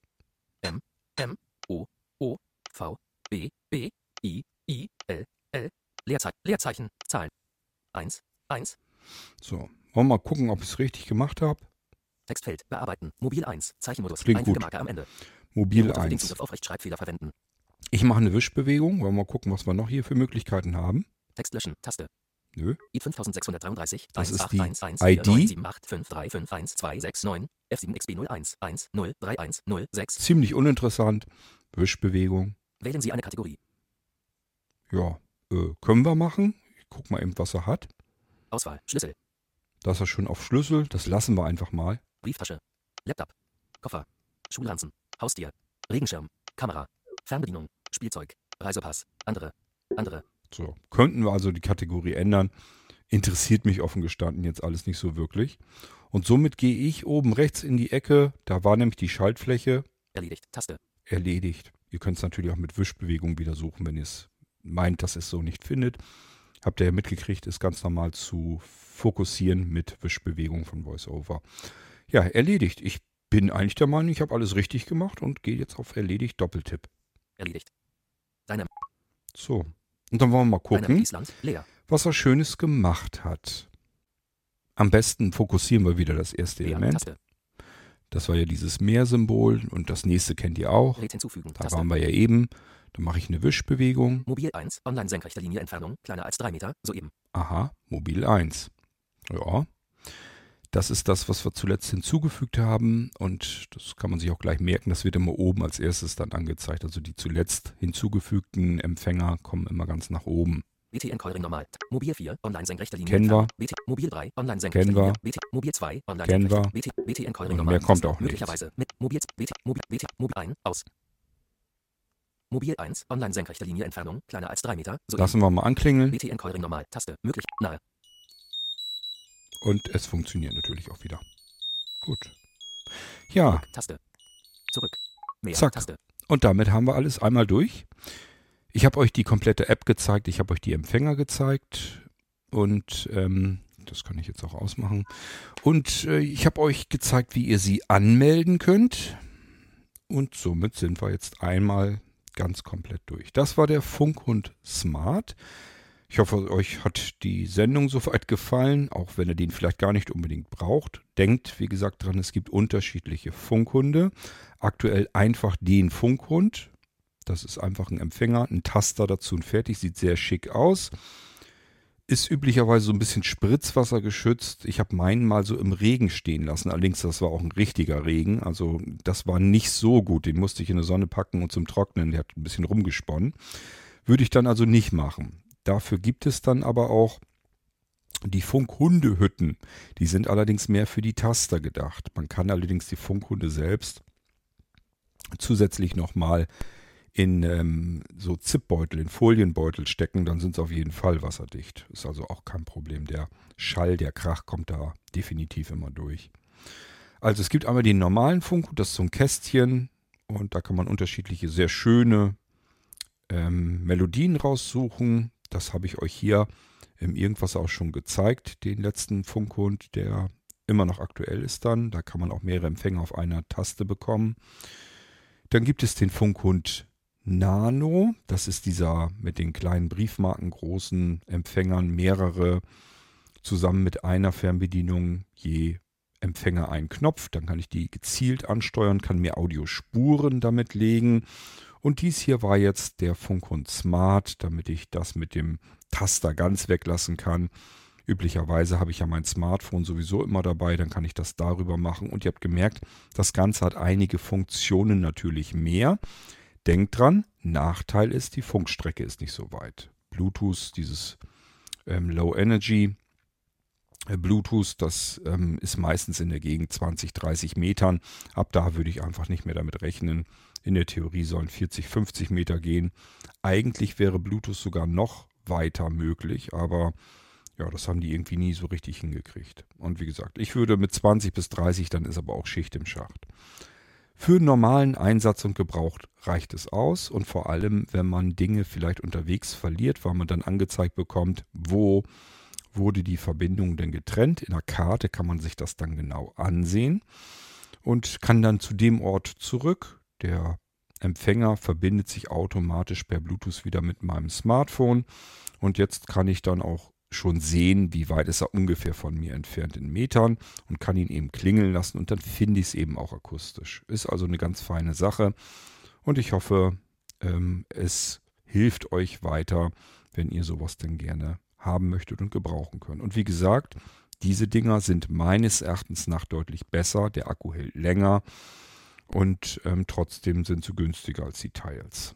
O. O. V. B. B. I. I. L. L. Leerzeichen. Leerzeichen. Zahlen. 1. 1. So. Wollen wir mal gucken, ob ich es richtig gemacht habe. Textfeld. Bearbeiten. Mobil 1. Zeichenmodus. Klingt gut. Am Ende. Mobil Minute für den 1. Zugriff auf Rechtschreibfehler verwenden. Ich mache eine Wischbewegung. Wollen wir mal gucken, was wir noch hier für Möglichkeiten haben. Text löschen. Taste. Nö. I 5633 Das ist 1811 die ID. 497855351 F7XB01 103106. Ziemlich uninteressant. Wischbewegung. Wählen Sie eine Kategorie. Ja, äh, können wir machen. Ich guck mal eben, was er hat. Auswahl. Schlüssel. Das ist schon auf Schlüssel. Das lassen wir einfach mal. Brieftasche. Laptop. Koffer. Schulranzen. Haustier. Regenschirm. Kamera. Fernbedienung. Spielzeug. Reisepass. Andere. Andere. So, könnten wir also die Kategorie ändern. Interessiert mich offen gestanden jetzt alles nicht so wirklich. Und somit gehe ich oben rechts in die Ecke. Da war nämlich die Schaltfläche Erledigt. Taste. erledigt. Ihr könnt es natürlich auch mit Wischbewegung wieder suchen, wenn ihr es meint, dass es so nicht findet, habt ihr ja mitgekriegt, ist ganz normal zu fokussieren mit Wischbewegung von VoiceOver. Ja, erledigt. Ich bin eigentlich der Meinung, ich habe alles richtig gemacht und gehe jetzt auf erledigt Doppeltipp. Erledigt. Deine, So. Und dann wollen wir mal gucken, was er Schönes gemacht hat. Am besten fokussieren wir wieder das erste. Element. Das war ja dieses Meersymbol und das nächste kennt ihr auch. Da waren wir ja eben. Dann mache ich eine Wischbewegung. Mobil 1. Online senkrechte Linie Entfernung. Kleiner als 3 Meter. Soeben. Aha, Mobil 1. Ja. Das ist das, was wir zuletzt hinzugefügt haben und das kann man sich auch gleich merken. Das wird immer oben als erstes dann angezeigt. Also die zuletzt hinzugefügten Empfänger kommen immer ganz nach oben. BTN Callring normal. Mobil 4. Online senkrechte Linie Kennen wir. BT, Mobil 3. Online senkrechte Kennen wir. Linie. BT, Mobil 2. Online Kennen senkrechte. BT, BTN Callring normal. mehr kommt auch nichts. Möglicherweise mit Mobil BT, Mobil, BT, Mobil ein. Aus. Mobil 1. Online senkrechte Linie Entfernung. Kleiner als 3 Meter. Soeben. Lassen wir mal anklingeln BTN Callring normal. Taste. Möglich. Nahe. Und es funktioniert natürlich auch wieder. Gut. Ja, Taste. Zurück. Mehr. Zack. Taste. Und damit haben wir alles einmal durch. Ich habe euch die komplette App gezeigt, ich habe euch die Empfänger gezeigt und ähm, das kann ich jetzt auch ausmachen. Und äh, ich habe euch gezeigt, wie ihr sie anmelden könnt. Und somit sind wir jetzt einmal ganz komplett durch. Das war der Funkhund Smart. Ich hoffe, euch hat die Sendung soweit gefallen, auch wenn ihr den vielleicht gar nicht unbedingt braucht. Denkt, wie gesagt, dran, es gibt unterschiedliche Funkhunde. Aktuell einfach den Funkhund. Das ist einfach ein Empfänger, ein Taster dazu und fertig. Sieht sehr schick aus. Ist üblicherweise so ein bisschen Spritzwasser geschützt. Ich habe meinen mal so im Regen stehen lassen. Allerdings, das war auch ein richtiger Regen. Also das war nicht so gut. Den musste ich in die Sonne packen und zum Trocknen. Der hat ein bisschen rumgesponnen. Würde ich dann also nicht machen. Dafür gibt es dann aber auch die Funkhundehütten. Die sind allerdings mehr für die Taster gedacht. Man kann allerdings die Funkhunde selbst zusätzlich nochmal in ähm, so Zipbeutel, in Folienbeutel stecken, dann sind sie auf jeden Fall wasserdicht. Ist also auch kein Problem. Der Schall, der Krach kommt da definitiv immer durch. Also es gibt einmal den normalen Funk, das ist so ein Kästchen und da kann man unterschiedliche, sehr schöne ähm, Melodien raussuchen. Das habe ich euch hier im Irgendwas auch schon gezeigt, den letzten Funkhund, der immer noch aktuell ist dann. Da kann man auch mehrere Empfänger auf einer Taste bekommen. Dann gibt es den Funkhund Nano. Das ist dieser mit den kleinen Briefmarken großen Empfängern, mehrere zusammen mit einer Fernbedienung je Empfänger einen Knopf. Dann kann ich die gezielt ansteuern, kann mir Audiospuren damit legen. Und dies hier war jetzt der Funkhund Smart, damit ich das mit dem Taster ganz weglassen kann. Üblicherweise habe ich ja mein Smartphone sowieso immer dabei, dann kann ich das darüber machen. Und ihr habt gemerkt, das Ganze hat einige Funktionen natürlich mehr. Denkt dran, Nachteil ist, die Funkstrecke ist nicht so weit. Bluetooth, dieses ähm, Low Energy äh, Bluetooth, das ähm, ist meistens in der Gegend 20, 30 Metern. Ab da würde ich einfach nicht mehr damit rechnen. In der Theorie sollen 40, 50 Meter gehen. Eigentlich wäre Bluetooth sogar noch weiter möglich, aber ja, das haben die irgendwie nie so richtig hingekriegt. Und wie gesagt, ich würde mit 20 bis 30, dann ist aber auch Schicht im Schacht. Für normalen Einsatz und Gebrauch reicht es aus und vor allem, wenn man Dinge vielleicht unterwegs verliert, weil man dann angezeigt bekommt, wo wurde die Verbindung denn getrennt. In der Karte kann man sich das dann genau ansehen und kann dann zu dem Ort zurück. Der Empfänger verbindet sich automatisch per Bluetooth wieder mit meinem Smartphone und jetzt kann ich dann auch schon sehen, wie weit ist er ungefähr von mir entfernt in Metern und kann ihn eben klingeln lassen und dann finde ich es eben auch akustisch. Ist also eine ganz feine Sache und ich hoffe, ähm, es hilft euch weiter, wenn ihr sowas denn gerne haben möchtet und gebrauchen könnt. Und wie gesagt, diese Dinger sind meines Erachtens nach deutlich besser. Der Akku hält länger und ähm, trotzdem sind sie günstiger als die Teils.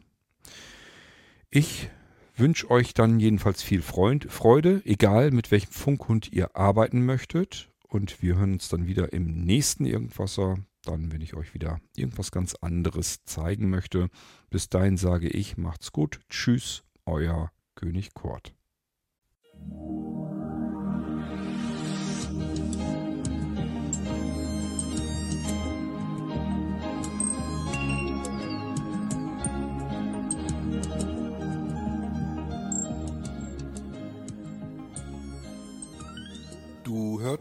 Ich wünsche euch dann jedenfalls viel Freund, Freude, egal mit welchem Funkhund ihr arbeiten möchtet. Und wir hören uns dann wieder im nächsten Irgendwasser. Dann, wenn ich euch wieder irgendwas ganz anderes zeigen möchte. Bis dahin sage ich, macht's gut. Tschüss, euer König Kurt.